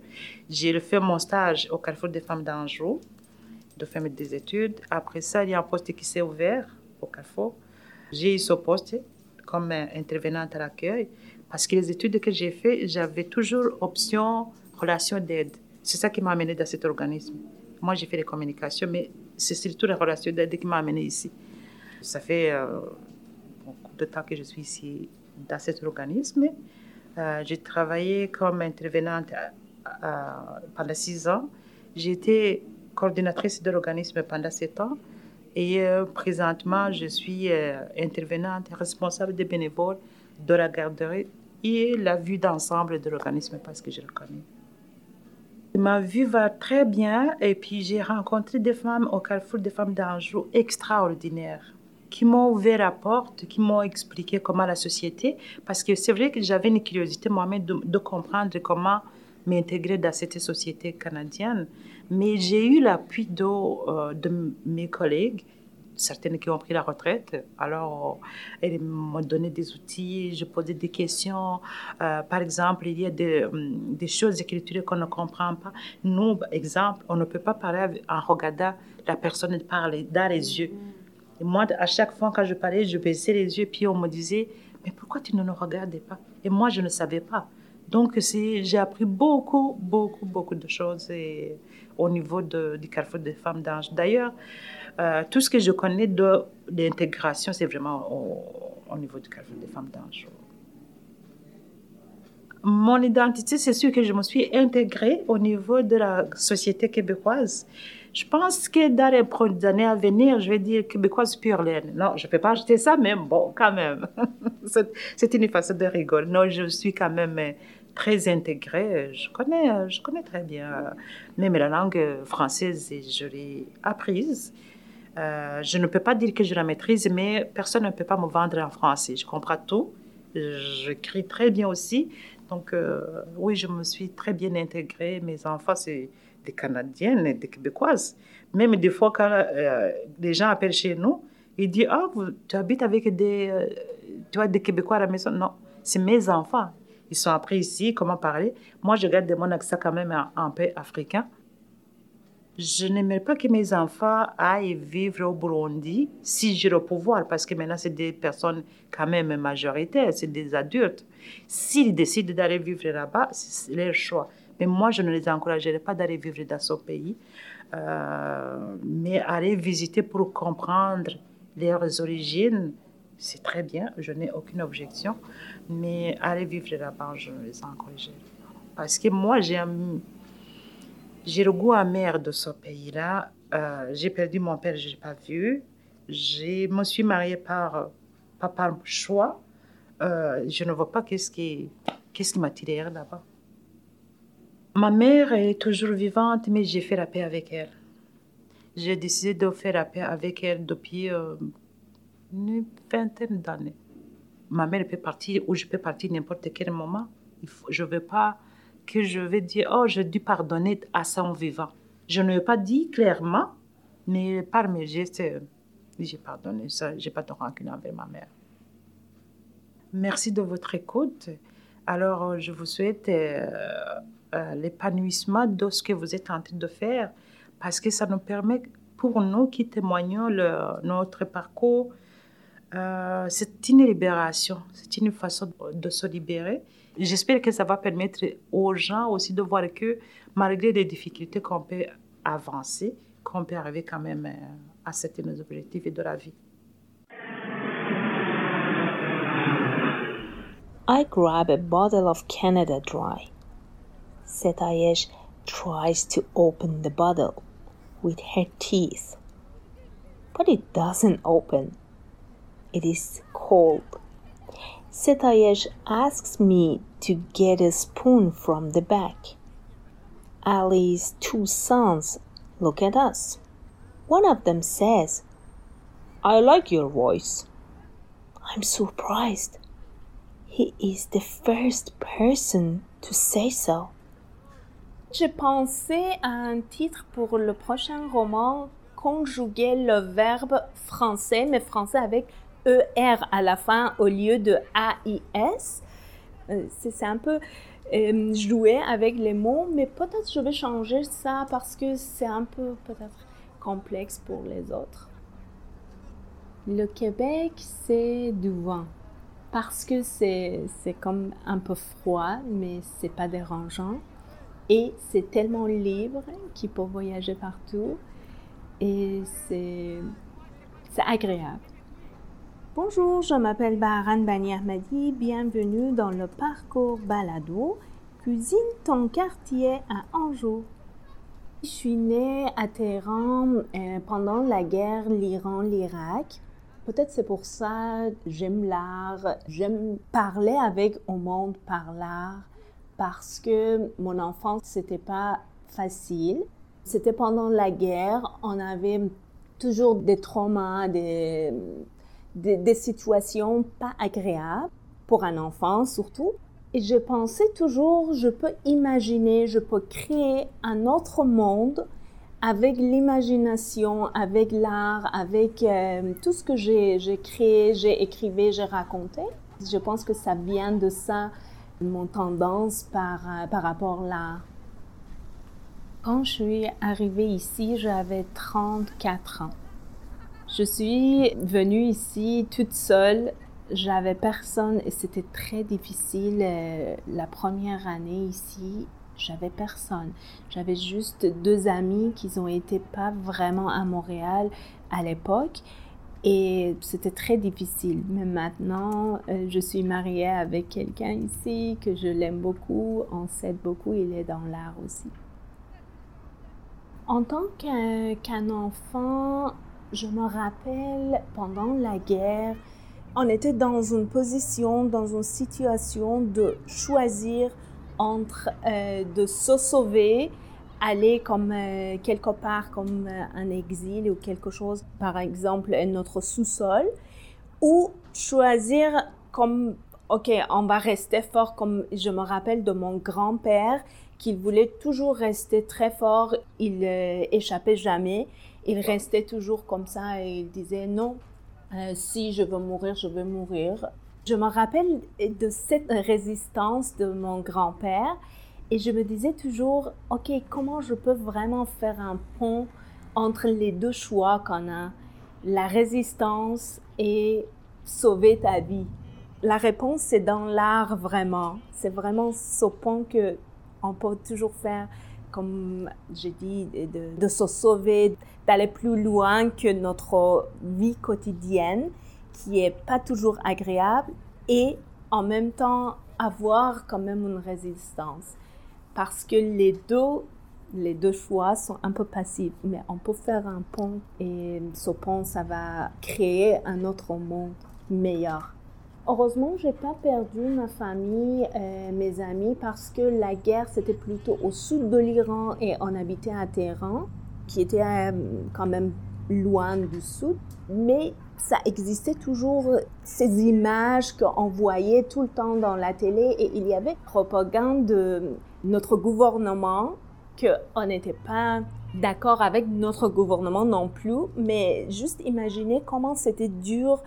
j'ai fait mon stage au Carrefour des femmes d'Anjou, de faire des études. Après ça, il y a un poste qui s'est ouvert au Carrefour. J'ai eu ce poste comme euh, intervenante à l'accueil, parce que les études que j'ai faites, j'avais toujours option relation d'aide. C'est ça qui m'a amené dans cet organisme. Moi, j'ai fait les communications, mais c'est surtout la relation d'aide qui m'a amené ici. Ça fait euh, beaucoup de temps que je suis ici dans cet organisme. Euh, j'ai travaillé comme intervenante pendant six ans. J'ai été coordinatrice de l'organisme pendant sept ans. Et euh, présentement, je suis intervenante responsable des bénévoles de la garderie et la vue d'ensemble de l'organisme parce que je le connais. Ma vue va très bien et puis j'ai rencontré des femmes au Carrefour des femmes d'Anjou extraordinaires qui m'ont ouvert la porte, qui m'ont expliqué comment la société, parce que c'est vrai que j'avais une curiosité moi-même de, de comprendre comment m'intégrer dans cette société canadienne, mais j'ai eu l'appui de, euh, de m- mes collègues, certaines qui ont pris la retraite, alors elles m'ont donné des outils, je posais des questions. Euh, par exemple, il y a des, hum, choses culturelles qu'on ne comprend pas. Nous, par exemple, on ne peut pas parler en regardant la personne parler dans les yeux. Et moi, à chaque fois quand je parlais, je baissais les yeux, puis on me disait, mais pourquoi tu ne nous regardais pas? Et moi, je ne savais pas. Donc, j'ai appris beaucoup, beaucoup, beaucoup de choses au niveau de- du Carrefour des femmes d'Ange. D'ailleurs, euh, tout ce que je connais de l'intégration, c'est vraiment au, au niveau du Carrefour des femmes d'Ange. Mon identité, c'est sûr que je me suis intégrée au niveau de la société québécoise. Je pense que dans les années à venir, je vais dire québécoise pure laine. Non, je ne peux pas acheter ça, mais bon, quand même. C'est une façon de rigoler. Non, je suis quand même très intégrée. Je connais, je connais très bien même la langue française, je l'ai apprise. Euh, je ne peux pas dire que je la maîtrise, mais personne ne peut pas me vendre en français. Je comprends tout. J'écris très bien aussi. Donc, euh, oui, je me suis très bien intégrée. Mes enfants, c'est des Canadiennes et des Québécoises. Même des fois, quand euh, les gens appellent chez nous, ils disent Ah, tu habites avec des, tu as des Québécois à la maison Non, c'est mes enfants. Ils sont appris ici, comment parler? Moi, je garde mon accent quand même un peu africain. Je n'aimerais pas que mes enfants aillent vivre au Burundi si j'ai le pouvoir, parce que maintenant, c'est des personnes quand même majoritaires, c'est des adultes. S'ils décident d'aller vivre là-bas, c'est leur choix. Mais moi, je ne les encouragerai pas d'aller vivre dans ce pays, euh, mais aller visiter pour comprendre leurs origines, c'est très bien, je n'ai aucune objection, mais aller vivre là-bas, je les encouragerai pas. Parce que moi, j'ai j'ai le goût amer de ce pays-là. Euh, j'ai perdu mon père, je ne l'ai pas vu. Je me suis mariée par, pas par choix. Euh, je ne vois pas qu'est-ce qui, qu'est-ce qui m'a tiré là-bas. Ma mère est toujours vivante, mais j'ai fait la paix avec elle. J'ai décidé de faire la paix avec elle depuis euh, une vingtaine d'années. Ma mère peut partir ou je peux partir n'importe quel moment. je ne veux pas que je vais dire, oh, j'ai dû pardonner à son vivant. Je ne l'ai pas dit clairement, mais par mes gestes, j'ai pardonné ça. Je n'ai pas de rancune envers ma mère. Merci de votre écoute. Alors, je vous souhaite euh, euh, l'épanouissement de ce que vous êtes en train de faire parce que ça nous permet, pour nous qui témoignons notre parcours, euh, c'est une libération, c'est une façon de se libérer J'espère que ça va permettre aux gens aussi de voir que malgré les difficultés qu'on peut avancer, qu'on peut arriver quand même euh, à certains objectifs de la vie. I grab a bottle of Canada Dry. Setayesh tries to open the bottle with her teeth, but it doesn't open. It is cold. Setayesh asks me to get a spoon from the back. Ali's two sons look at us. One of them says, I like your voice. I'm surprised. He is the first person to say so. J'ai pensé à un titre pour le prochain roman conjuguer le verbe français, mais français avec ER à la fin au lieu de AIS. Euh, c'est un peu euh, jouer avec les mots, mais peut-être je vais changer ça parce que c'est un peu peut-être complexe pour les autres. Le Québec, c'est du vent parce que c'est comme un peu froid, mais c'est pas dérangeant. Et c'est tellement libre qu'il peut voyager partout et c'est agréable. Bonjour, je m'appelle Baran Bani Ahmadi. Bienvenue dans le parcours balado Cuisine ton quartier à Anjou. Je suis née à Téhéran euh, pendant la guerre l'Iran-l'Irak. Peut-être c'est pour ça j'aime l'art, j'aime parler avec au monde par l'art parce que mon enfance c'était pas facile. C'était pendant la guerre, on avait toujours des traumas, des des, situations pas agréables pour un enfant surtout. Et je pensais toujours, je peux imaginer, je peux créer un autre monde avec l'imagination, avec l'art, avec euh, tout ce que j'ai créé, j'ai écrivé, j'ai raconté. Je pense que ça vient de ça, mon tendance par, euh, par rapport à l'art. Quand je suis arrivée ici, j'avais 34 ans. Je suis venue ici toute seule. J'avais personne et c'était très difficile euh, la première année ici. J'avais personne. J'avais juste deux amis qui ont été pas vraiment à Montréal à l'époque et c'était très difficile. Mais maintenant, euh, je suis mariée avec quelqu'un ici que je l'aime beaucoup. On s'aide beaucoup. Il est dans l'art aussi. En tant qu'un enfant, je me rappelle pendant la guerre, on était dans une position, dans une situation de choisir entre euh, de se sauver, aller comme euh, quelque part comme euh, un exil ou quelque chose, par exemple notre sous-sol, ou choisir comme ok, on va rester fort comme je me rappelle de mon grand-père qu'il voulait toujours rester très fort, il échappait jamais, il restait toujours comme ça et il disait non, euh, si je veux mourir, je veux mourir. Je me rappelle de cette résistance de mon grand-père et je me disais toujours, ok, comment je peux vraiment faire un pont entre les deux choix qu'on a, la résistance et sauver ta vie? La réponse, c'est dans l'art vraiment. C'est vraiment ce pont que on peut toujours faire, comme j'ai dit, de, se sauver, d'aller plus loin que notre vie quotidienne, qui est pas toujours agréable, et en même temps avoir quand même une résistance. Parce que les deux, les deux choix sont un peu passifs, mais on peut faire un pont et ce pont, ça va créer un autre monde meilleur. Heureusement, j'ai pas perdu ma famille, euh, mes amis, parce que la guerre, c'était plutôt au sud de l'Iran et on habitait à Téhéran, qui était euh, quand même loin du sud. Mais ça existait toujours, ces images qu'on voyait tout le temps dans la télé et il y avait propagande de notre gouvernement qu'on n'était pas d'accord avec notre gouvernement non plus, mais juste imaginez comment c'était dur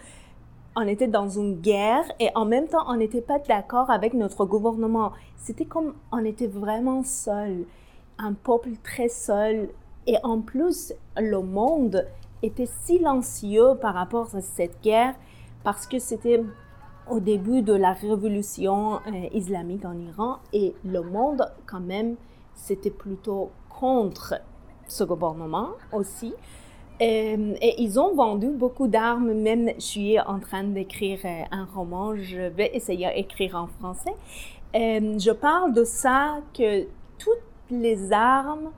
on était dans une guerre et en même temps, on n'était pas d'accord avec notre gouvernement. C'était comme on était vraiment seul, un peuple très seul. Et en plus, le monde était silencieux par rapport à cette guerre parce que c'était au début de la révolution euh, islamique en Iran et le monde, quand même, c'était plutôt contre ce gouvernement aussi. Euh, et ils ont vendu beaucoup d'armes. Même, je suis en train d'écrire euh, un roman. Je vais essayer d'écrire en français. Euh, je parle de ça que toutes les armes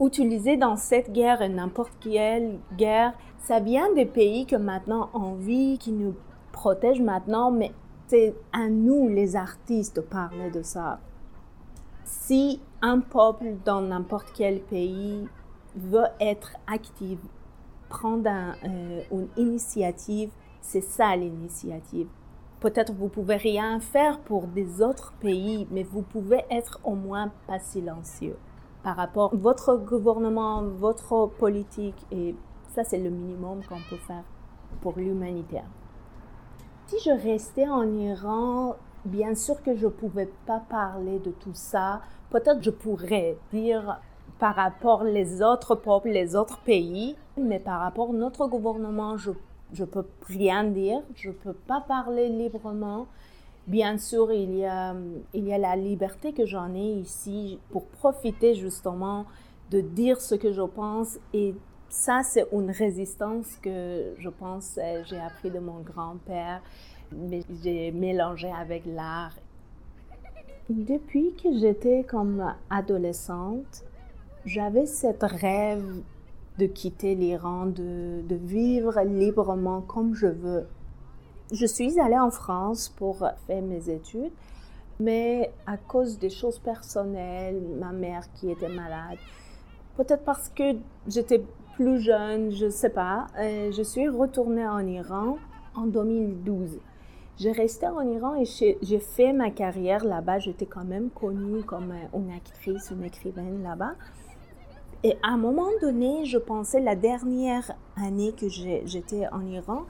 utilisées dans cette guerre n'importe quelle guerre, ça vient des pays que maintenant on vit, qui nous protègent maintenant, mais c'est à nous, les artistes, de parler de ça. Si un peuple dans n'importe quel pays veut être actif prendre euh, une initiative, c'est ça l'initiative. Peut-être vous pouvez rien faire pour des autres pays, mais vous pouvez être au moins pas silencieux par rapport à votre gouvernement, votre politique, et ça c'est le minimum qu'on peut faire pour l'humanité. Si je restais en Iran, bien sûr que je ne pouvais pas parler de tout ça. Peut-être je pourrais dire par rapport les autres peuples, les autres pays, mais par rapport à notre gouvernement, je ne peux rien dire, je ne peux pas parler librement. Bien sûr, il y a, il y a la liberté que j'en ai ici pour profiter justement de dire ce que je pense et ça, c'est une résistance que je pense euh, j'ai appris de mon grand-père, mais j'ai mélangé avec l'art. Depuis que j'étais comme adolescente, j'avais cette rêve de quitter l'Iran, de, de, vivre librement comme je veux. Je suis allée en France pour faire mes études, mais à cause des choses personnelles, ma mère qui était malade, peut-être parce que j'étais plus jeune, je ne sais pas, euh, je suis retournée en Iran en 2012. J'ai resté en Iran et j'ai fait ma carrière là-bas. J'étais quand même connue comme une actrice, une écrivaine là-bas. Et à un moment donné, je pensais la dernière année que j'étais en Iran,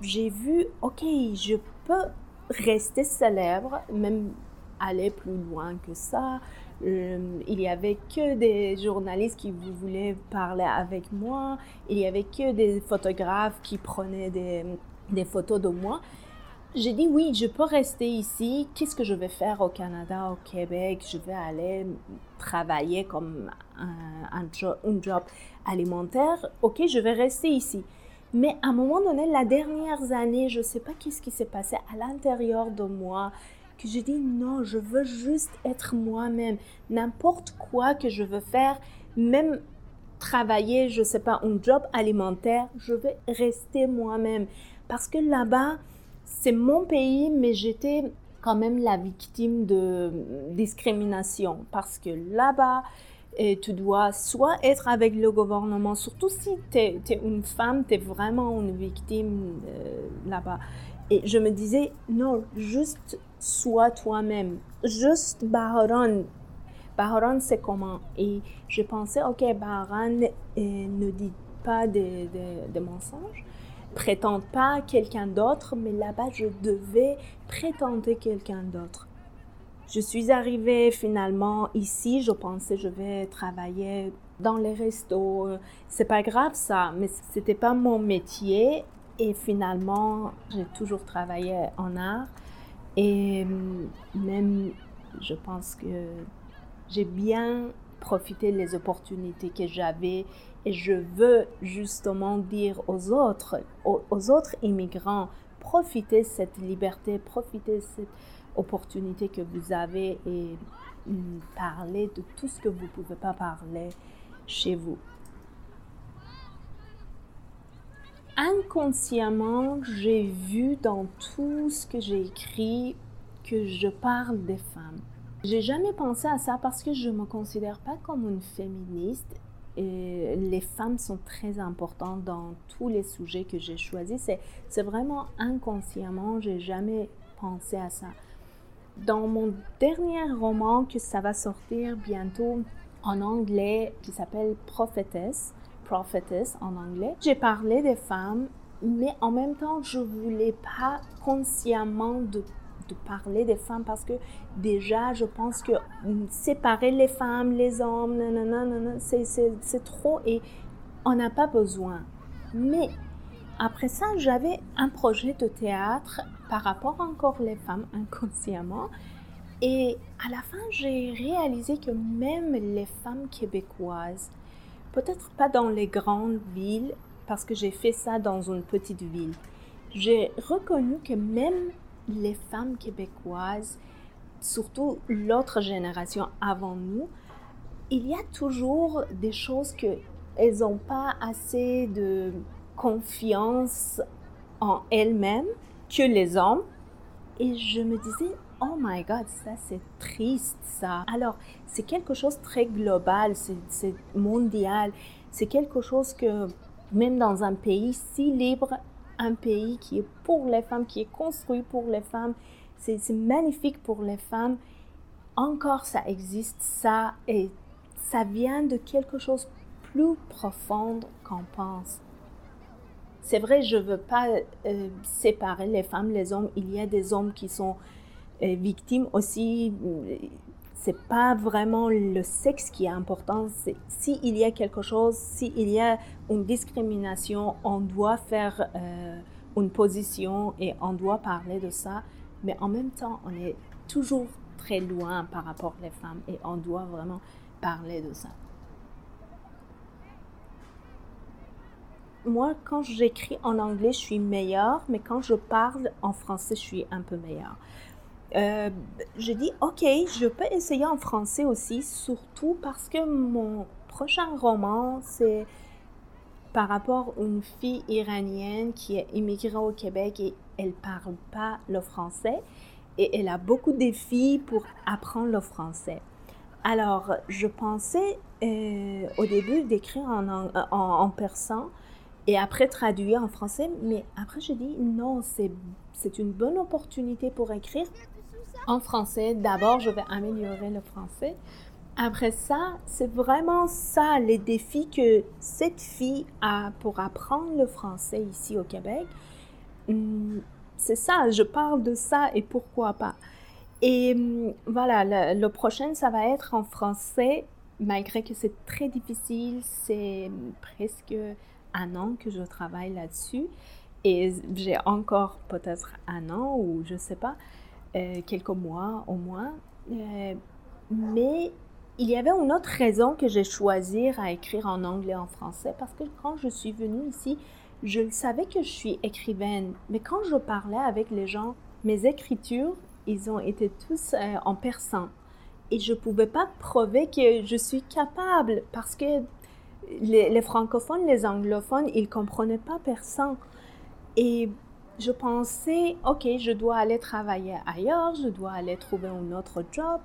j'ai vu, ok, je peux rester célèbre, même aller plus loin que ça. Euh, il y avait que des journalistes qui voulaient parler avec moi. Il y avait que des photographes qui prenaient des, des photos de moi. J'ai dit oui, je peux rester ici. Qu'est-ce que je vais faire au Canada, au Québec? Je vais aller travailler comme un, job, job alimentaire. Ok, je vais rester ici. Mais à un moment donné, la dernière année, je ne sais pas qu'est-ce qui s'est passé à l'intérieur de moi, que je dis non, je veux juste être moi-même. N'importe quoi que je veux faire, même travailler, je sais pas, un job alimentaire, je vais rester moi-même. Parce que là-bas, c'est mon pays, mais j'étais quand même la victime de discrimination. Parce que là-bas, et tu dois soit être avec le gouvernement, surtout si tu es, une femme, tu es vraiment une victime euh, là-bas. Et je me disais, non, juste sois toi-même. Juste Baharan. Baharan, c'est comment? Et je pensais, ok, Baharan euh, ne dit pas de mensonges, prétend pas quelqu'un d'autre, mais là-bas, je devais prétendre quelqu'un d'autre. Je suis arrivée finalement ici, je pensais je vais travailler dans les restos. C'est pas grave ça, mais c'était pas mon métier et finalement, j'ai toujours travaillé en art et même je pense que j'ai bien profité des opportunités que j'avais et je veux justement dire aux autres, aux, autres immigrants, profitez de cette liberté, profitez de cette opportunité que vous avez et mm, parler de tout ce que vous ne pouvez pas parler chez vous. Inconsciemment, j'ai vu dans tout ce que j'ai écrit que je parle des femmes. J'ai jamais pensé à ça parce que je me considère pas comme une féministe. Les femmes sont très importantes dans tous les sujets que j'ai choisis. C'est vraiment inconsciemment, j'ai jamais pensé à ça dans mon dernier roman que ça va sortir bientôt en anglais qui s'appelle Prophetess, Prophetess en anglais, j'ai parlé des femmes, mais en même temps, je voulais pas consciemment de, de parler des femmes parce que déjà, je pense que séparer les femmes, les hommes, c'est trop et on n'a pas besoin. Mais après ça, j'avais un projet de théâtre par rapport encore les femmes inconsciemment. Et à la fin, j'ai réalisé que même les femmes québécoises, peut-être pas dans les grandes villes, parce que j'ai fait ça dans une petite ville, j'ai reconnu que même les femmes québécoises, surtout l'autre génération avant nous, il y a toujours des choses que elles n'ont pas assez de confiance en elles-mêmes que les hommes. Et je me disais, oh my God, ça c'est triste ça. Alors, c'est quelque chose très global, c'est mondial, c'est quelque chose que même dans un pays si libre, un pays qui est pour les femmes, qui est construit pour les femmes, c'est magnifique pour les femmes, encore ça existe, ça, et ça vient de quelque chose plus profond qu'on pense. C'est vrai, je ne veux pas euh, séparer les femmes, les hommes. Il y a des hommes qui sont euh, victimes aussi. C'est pas vraiment le sexe qui est important. S'il y a quelque chose, s'il y a une discrimination, on doit faire euh, une position et on doit parler de ça. Mais en même temps, on est toujours très loin par rapport aux femmes et on doit vraiment parler de ça. moi, quand j'écris en anglais, je suis meilleure, mais quand je parle en français, je suis un peu meilleure. Euh, je dis, ok, je peux essayer en français aussi, surtout parce que mon prochain roman, c'est par rapport à une fille iranienne qui est immigrée au Québec et elle parle pas le français et elle a beaucoup de défis pour apprendre le français. Alors, je pensais euh, au début d'écrire en, persan, et après traduire en français. Mais après, je dis non, c'est une bonne opportunité pour écrire en français. D'abord, je vais améliorer le français. Après ça, c'est vraiment ça, les défis que cette fille a pour apprendre le français ici au Québec. Hmm, c'est ça, je parle de ça et pourquoi pas. Et hmm, voilà, le, le prochain, ça va être en français, malgré que c'est très difficile, c'est presque un an que je travaille là-dessus et j'ai encore peut-être un an ou je sais pas, euh, quelques mois au moins. Euh, mais il y avait une autre raison que j'ai choisi à écrire en anglais et en français parce que quand je suis venue ici, je savais que je suis écrivaine, mais quand je parlais avec les gens, mes écritures, ils ont été tous euh, en persan. Et je ne pouvais pas prouver que je suis capable parce que les, les francophones, les anglophones, ils comprenaient pas personne. Et je pensais, ok, je dois aller travailler ailleurs, je dois aller trouver un autre job.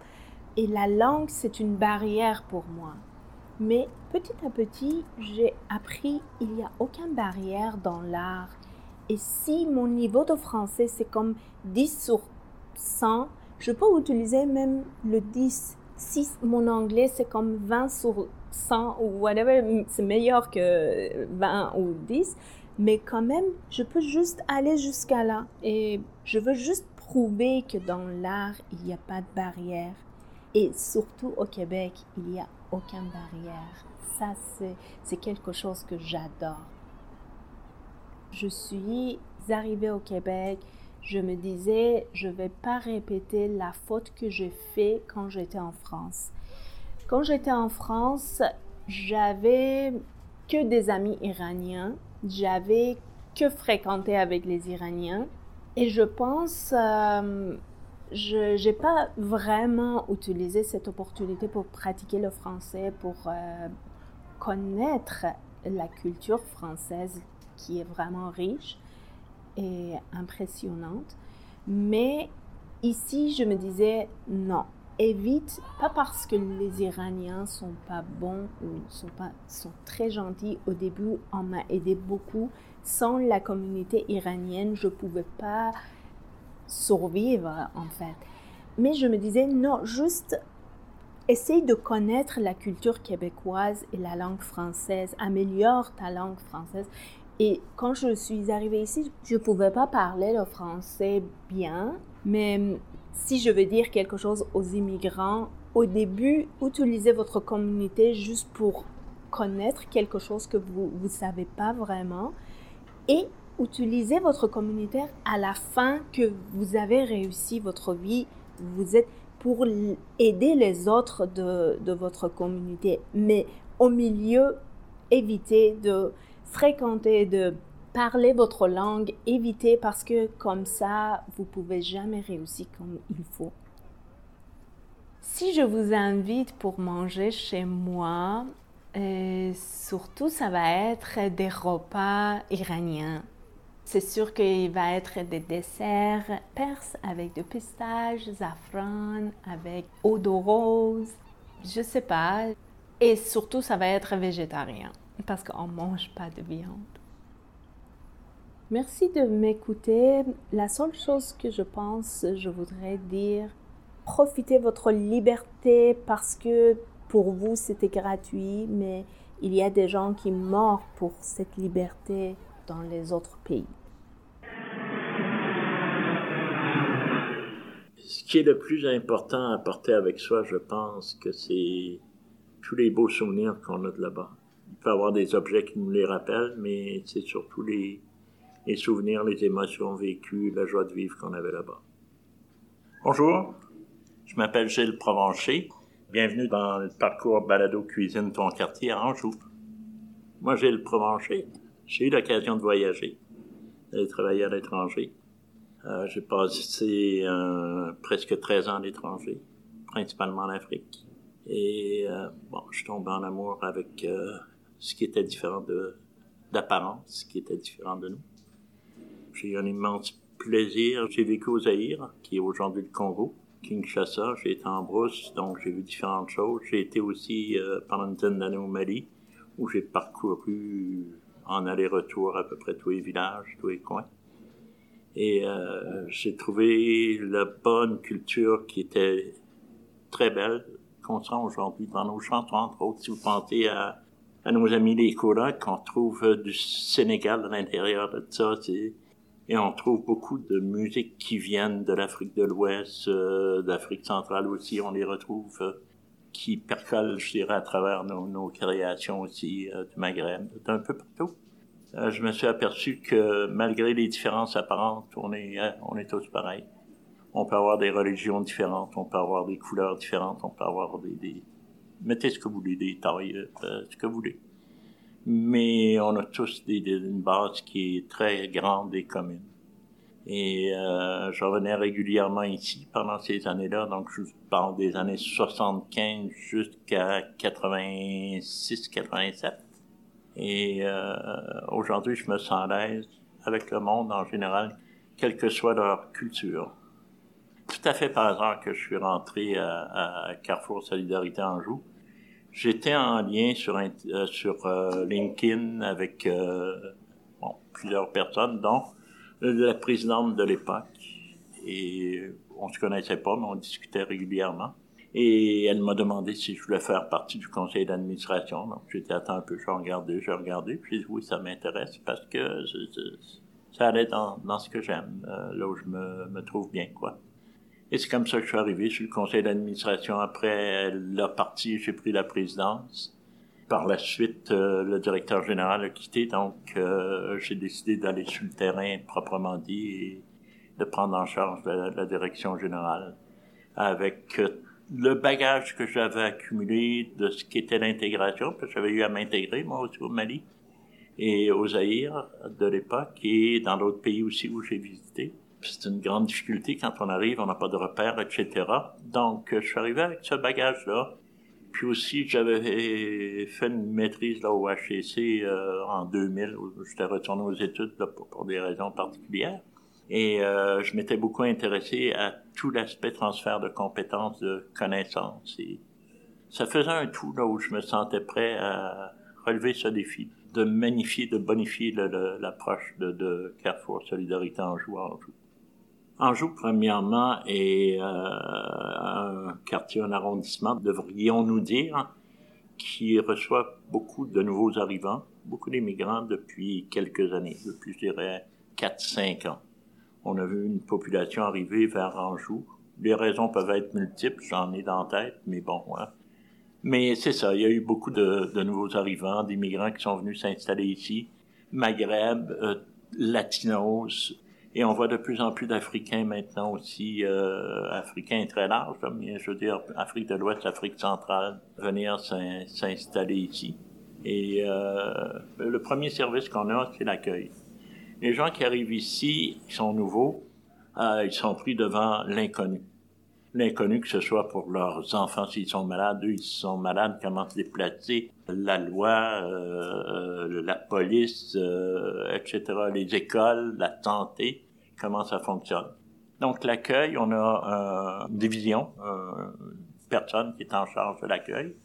Et la langue, c'est une barrière pour moi. Mais petit à petit, j'ai appris il n'y a aucune barrière dans l'art. Et si mon niveau de français, c'est comme 10 sur 100, je peux utiliser même le 10. Si mon anglais, c'est comme 20 sur 100 ou whatever, c'est meilleur que 20 ou 10. Mais quand même, je peux juste aller jusqu'à là. Et je veux juste prouver que dans l'art, il n'y a pas de barrière. Et surtout au Québec, il n'y a aucune barrière. Ça, c'est quelque chose que j'adore. Je suis arrivée au Québec, je me disais, je ne vais pas répéter la faute que j'ai faite quand j'étais en France. Quand j'étais en France, j'avais que des amis iraniens j'avais que fréquenté avec les Iraniens. Et je pense, euh, je n'ai pas vraiment utilisé cette opportunité pour pratiquer le français, pour euh, connaître la culture française qui est vraiment riche et impressionnante. Mais ici, je me disais, non, évite, pas parce que les Iraniens sont pas bons ou sont, pas, sont très gentils. Au début, on m'a aidé beaucoup. Sans la communauté iranienne, je pouvais pas survivre en fait. Mais je me disais, non, juste essaye de connaître la culture québécoise et la langue française, améliore ta langue française. Et quand je suis arrivée ici, je ne pouvais pas parler le français bien, mais si je veux dire quelque chose aux immigrants, au début, utilisez votre communauté juste pour connaître quelque chose que vous ne savez pas vraiment et utilisez votre communauté à la fin que vous avez réussi votre vie. Vous êtes pour aider les autres de, de votre communauté. Mais au milieu, évitez de fréquenter, de parlez votre langue, évitez parce que comme ça, vous pouvez jamais réussir comme il faut. Si je vous invite pour manger chez moi, euh, surtout ça va être des repas iraniens. C'est sûr qu'il va être des desserts perses avec de pistaches, safran, avec eau de rose, je sais pas. Et surtout, ça va être végétarien parce qu'on mange pas de viande. Merci de m'écouter. La seule chose que je pense, je voudrais dire, profitez de votre liberté parce que pour vous c'était gratuit, mais il y a des gens qui meurent pour cette liberté dans les autres pays. Ce qui est le plus important à porter avec soi, je pense que c'est tous les beaux souvenirs qu'on a de là-bas. Il peut y avoir des objets qui nous les rappellent, mais c'est surtout les, les souvenirs, les émotions vécues, la joie de vivre qu'on avait là-bas. Bonjour, je m'appelle Gilles Provencher. Bienvenue dans le parcours Balado Cuisine Ton Quartier à Anjou. Moi, Gilles Provencher, j'ai eu l'occasion de voyager, d'aller travailler à l'étranger. Euh, j'ai passé euh, presque 13 ans à l'étranger, principalement en Afrique. Et euh, bon, je tombé en amour avec ce qui était différent de d'apparence, ce qui était différent de nous. J'ai eu un immense plaisir. J'ai vécu au Zaïre, qui est aujourd'hui le Congo. Kinshasa, j'ai été en brousse, donc j'ai vu différentes choses. J'ai été aussi euh, pendant une dizaine d'années au Mali, où j'ai parcouru en aller-retour à peu près tous les villages, tous les coins. Et euh, j'ai trouvé la bonne culture qui était très belle, qu'on sent aujourd'hui dans nos chansons, entre autres. Si vous pensez à, à nos amis les Koras, qu'on trouve du Sénégal à l'intérieur de ça, c'est et on trouve beaucoup de musiques qui viennent de l'Afrique de l'Ouest, euh, d'Afrique centrale aussi, on les retrouve, euh, qui percolent, je dirais, à travers nos, nos créations aussi euh, du Maghreb, d'un peu partout. je me suis aperçu que malgré les différences apparentes, on est, on est tous pareils. On peut avoir des religions différentes, on peut avoir des couleurs différentes, on peut avoir des, des mettez ce que vous voulez, des tailles, ce que vous voulez mais on a tous des, une base qui est très grande et commune. Et euh, je revenais régulièrement ici pendant ces années-là, donc je parle des années 75 jusqu'à 86-87. Et euh, aujourd'hui, je me sens à l'aise avec le monde en général, quelle que soit leur culture. Tout à fait par hasard que je suis rentré à, Carrefour Solidarité Anjou. J'étais en lien sur, euh, sur euh, LinkedIn avec bon, plusieurs personnes, dont la présidente de l'époque. Et on se connaissait pas, mais on discutait régulièrement. Et elle m'a demandé si je voulais faire partie du conseil d'administration. Donc, j'étais attends un peu, je regardais, je regardais. Puis, j'ai dit, oui, ça m'intéresse parce que ça allait dans, dans ce que j'aime, euh, là où je me, me trouve bien, quoi. Et c'est comme ça que je suis arrivé sur le conseil d'administration. Après la partie, j'ai pris la présidence. Par la suite, euh, le directeur général a quitté, donc euh, j'ai décidé d'aller sur le terrain proprement dit et de prendre en charge la, direction générale avec le bagage que j'avais accumulé de ce qu'était l'intégration, parce que j'avais eu à m'intégrer, moi aussi, au Mali et aux Zaïre de l'époque et dans d'autres pays aussi où j'ai visité. C'est une grande difficulté quand on arrive, on n'a pas de repères, etc. Donc, je suis arrivé avec ce bagage-là. Puis aussi, j'avais fait une maîtrise là, au HEC euh, en 2000, où j'étais retourné aux études pour des raisons particulières. Et euh, je m'étais beaucoup intéressé à tout l'aspect transfert de compétences, de connaissances. Ça faisait un tout là où je me sentais prêt à relever ce défi, de magnifier, de bonifier l'approche de, Carrefour Solidarité Anjou Anjou. Anjou, premièrement, est euh, un quartier, un arrondissement, devrions-nous dire, qui reçoit beaucoup de nouveaux arrivants, beaucoup d'immigrants depuis quelques années, depuis, je dirais, 4-5 ans on a vu une population arriver vers Anjou. Les raisons peuvent être multiples, j'en ai dans tête, mais bon, hein. Mais c'est ça, il y a eu beaucoup de, nouveaux arrivants, d'immigrants qui sont venus s'installer ici, Maghreb, euh, Latinos, et on voit de plus en plus d'Africains maintenant aussi, euh, Africains très larges, mais je veux dire Afrique de l'Ouest, Afrique centrale, venir s'installer ici. Et euh, le premier service qu'on a, c'est l'accueil. Les gens qui arrivent ici, qui sont nouveaux, euh, ils sont pris devant l'inconnu. L'inconnu, que ce soit pour leurs enfants s'ils sont malades, eux, ils sont malades, comment se déplacer, la loi, euh, euh, la police, etc., les écoles, la santé, comment ça fonctionne. Donc l'accueil, on a une division, une personne qui est en charge de l'accueil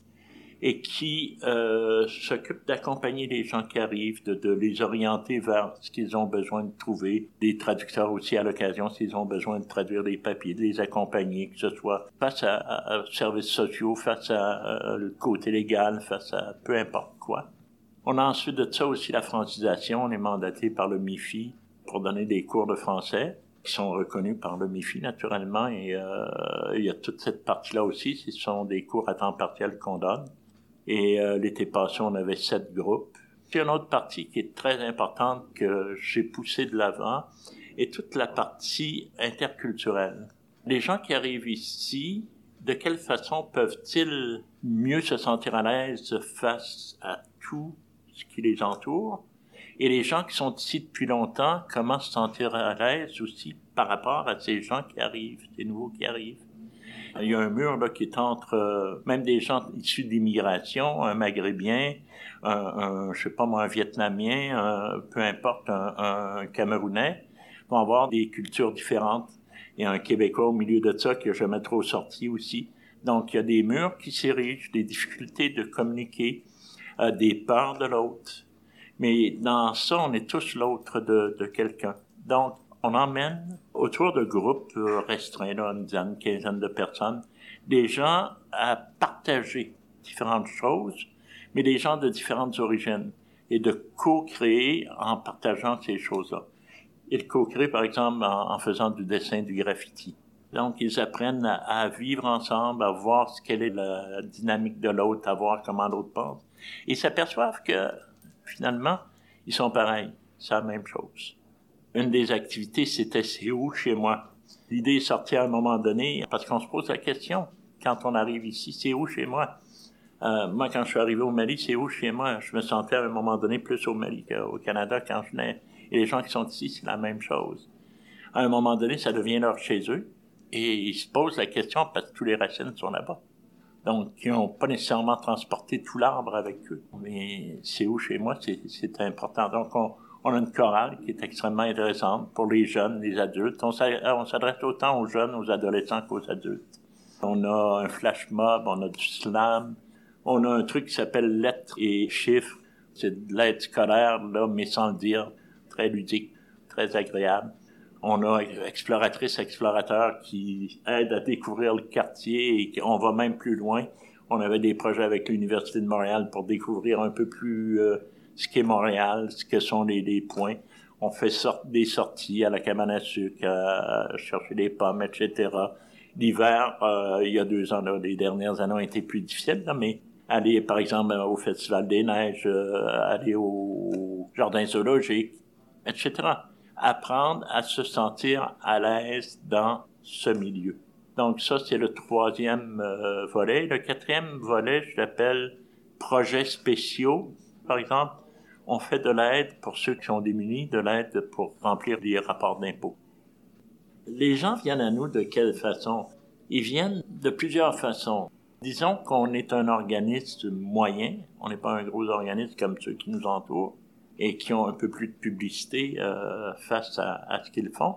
et qui euh, s'occupe d'accompagner les gens qui arrivent, de, les orienter vers ce qu'ils ont besoin de trouver, des traducteurs aussi à l'occasion s'ils ont besoin de traduire des papiers, de les accompagner, que ce soit face à, à, services sociaux, face à, le côté légal, face à peu importe quoi. On a ensuite de ça aussi la francisation. On est mandaté par le MIFI pour donner des cours de français qui sont reconnus par le MIFI naturellement et euh, il y a toute cette partie-là aussi. Ce sont des cours à temps partiel qu'on donne. Et euh, l'été passé, on avait sept groupes. Puis une autre partie qui est très importante que j'ai poussé de l'avant est toute la partie interculturelle. Les gens qui arrivent ici, de quelle façon peuvent-ils mieux se sentir à l'aise face à tout ce qui les entoure? Et les gens qui sont ici depuis longtemps, comment se sentir à l'aise aussi par rapport à ces gens qui arrivent, ces nouveaux qui arrivent? Il y a un mur là, qui est entre euh, même des gens issus d'immigration, un Maghrébien, un, un, je sais pas moi, un Vietnamien, peu importe, un, un, Camerounais, vont avoir des cultures différentes. A un Québécois au milieu de ça qui a jamais trop sorti aussi. Donc, il y a des murs qui s'érigent, des difficultés de communiquer, euh, des peurs de l'autre. Mais dans ça, on est tous l'autre de, de quelqu'un. Donc, on emmène autour de groupes restreints, là, une dizaine, une quinzaine de personnes, des gens à partager différentes choses, mais des gens de différentes origines, et de co-créer en partageant ces choses-là. Ils co-créent, par exemple, en, faisant du dessin, du graffiti. Donc, ils apprennent à, vivre ensemble, à voir ce quelle est la dynamique de l'autre, à voir comment l'autre pense. Ils s'aperçoivent que, finalement, ils sont pareils. C'est la même chose une des activités, c'était c'est où chez moi? L'idée est sortie à un moment donné parce qu'on se pose la question quand on arrive ici, c'est où chez moi? Euh, moi, quand je suis arrivé au Mali, c'est où chez moi? Je me sentais à un moment donné plus au Mali qu'au Canada quand je venais. Et les gens qui sont ici, c'est la même chose. À un moment donné, ça devient leur chez eux. Et ils se posent la question parce que tous les racines sont là-bas. Donc, ils n'ont pas nécessairement transporté tout l'arbre avec eux. Mais c'est où chez moi, c'est important. Donc, on, a une chorale qui est extrêmement intéressante pour les jeunes, les adultes. On s'adresse autant aux jeunes, aux adolescents qu'aux adultes. On a un flash mob, on a du slam, on a un truc qui s'appelle lettres et chiffres. C'est de l'aide scolaire, là, mais sans dire. Très ludique, très agréable. On a exploratrices, explorateurs qui aident à découvrir le quartier et on va même plus loin. On avait des projets avec l'Université de Montréal pour découvrir un peu plus euh, ce qu'est Montréal, ce que sont les, points. On fait des sorties à la cabane à sucre, chercher des pommes, etc. L'hiver, euh, il y a deux ans, là, les dernières années ont été plus difficiles, là, mais aller, par exemple, au Festival des Neiges, euh, aller au Jardin zoologique, etc apprendre à se sentir à l'aise dans ce milieu. Donc ça, c'est le troisième euh, volet. Le quatrième volet, je l'appelle projets spéciaux. Par exemple, on fait de l'aide pour ceux qui sont démunis, de l'aide pour remplir des rapports d'impôts. Les gens viennent à nous de quelle façon? Ils viennent de plusieurs façons. Disons qu'on est un organisme moyen, on n'est pas un gros organisme comme ceux qui nous entourent et qui ont un peu plus de publicité euh, face à, à ce qu'ils font.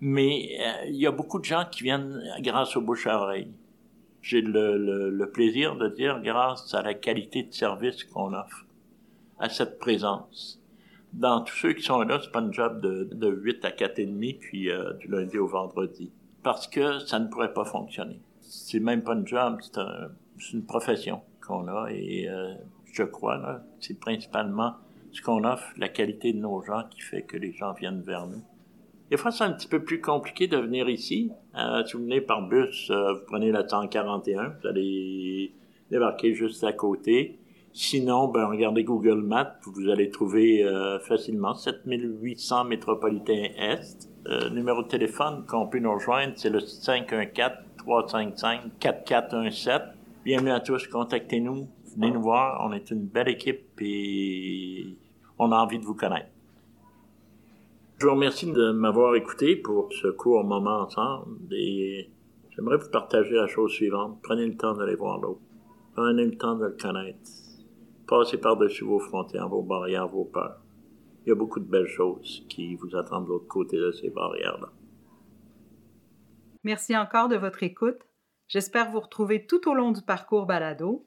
Mais euh, il y a beaucoup de gens qui viennent grâce au bouche à oreille. J'ai le, le, le, plaisir de dire grâce à la qualité de service qu'on offre, à cette présence. Dans tous ceux qui sont là, c'est pas un job de, de 8 à 4 et demi, puis euh, du lundi au vendredi. Parce que ça ne pourrait pas fonctionner. C'est même pas un job, c'est un, une profession qu'on a et euh, je crois, là, c'est principalement ce qu'on offre, la qualité de nos gens qui fait que les gens viennent vers nous. Des fois, c'est un petit peu plus compliqué de venir ici. Euh, si vous venez par bus, euh, vous prenez la 141, vous allez débarquer juste à côté. Sinon, ben, regardez Google Maps, vous allez trouver euh, facilement 7800 Métropolitain Est. Euh, numéro de téléphone qu'on peut nous rejoindre, c'est le 514-355-4417. Bienvenue à tous, contactez-nous, venez nous voir, on est une belle équipe et on a envie de vous connaître. Je vous remercie de m'avoir écouté pour ce court moment ensemble et j'aimerais vous partager la chose suivante. Prenez le temps d'aller voir l'autre. Prenez le temps de le connaître. Passez par-dessus vos frontières, vos barrières, vos peurs. Il y a beaucoup de belles choses qui vous attendent de l'autre côté de ces barrières-là. Merci encore de votre écoute. J'espère vous retrouver tout au long du parcours balado.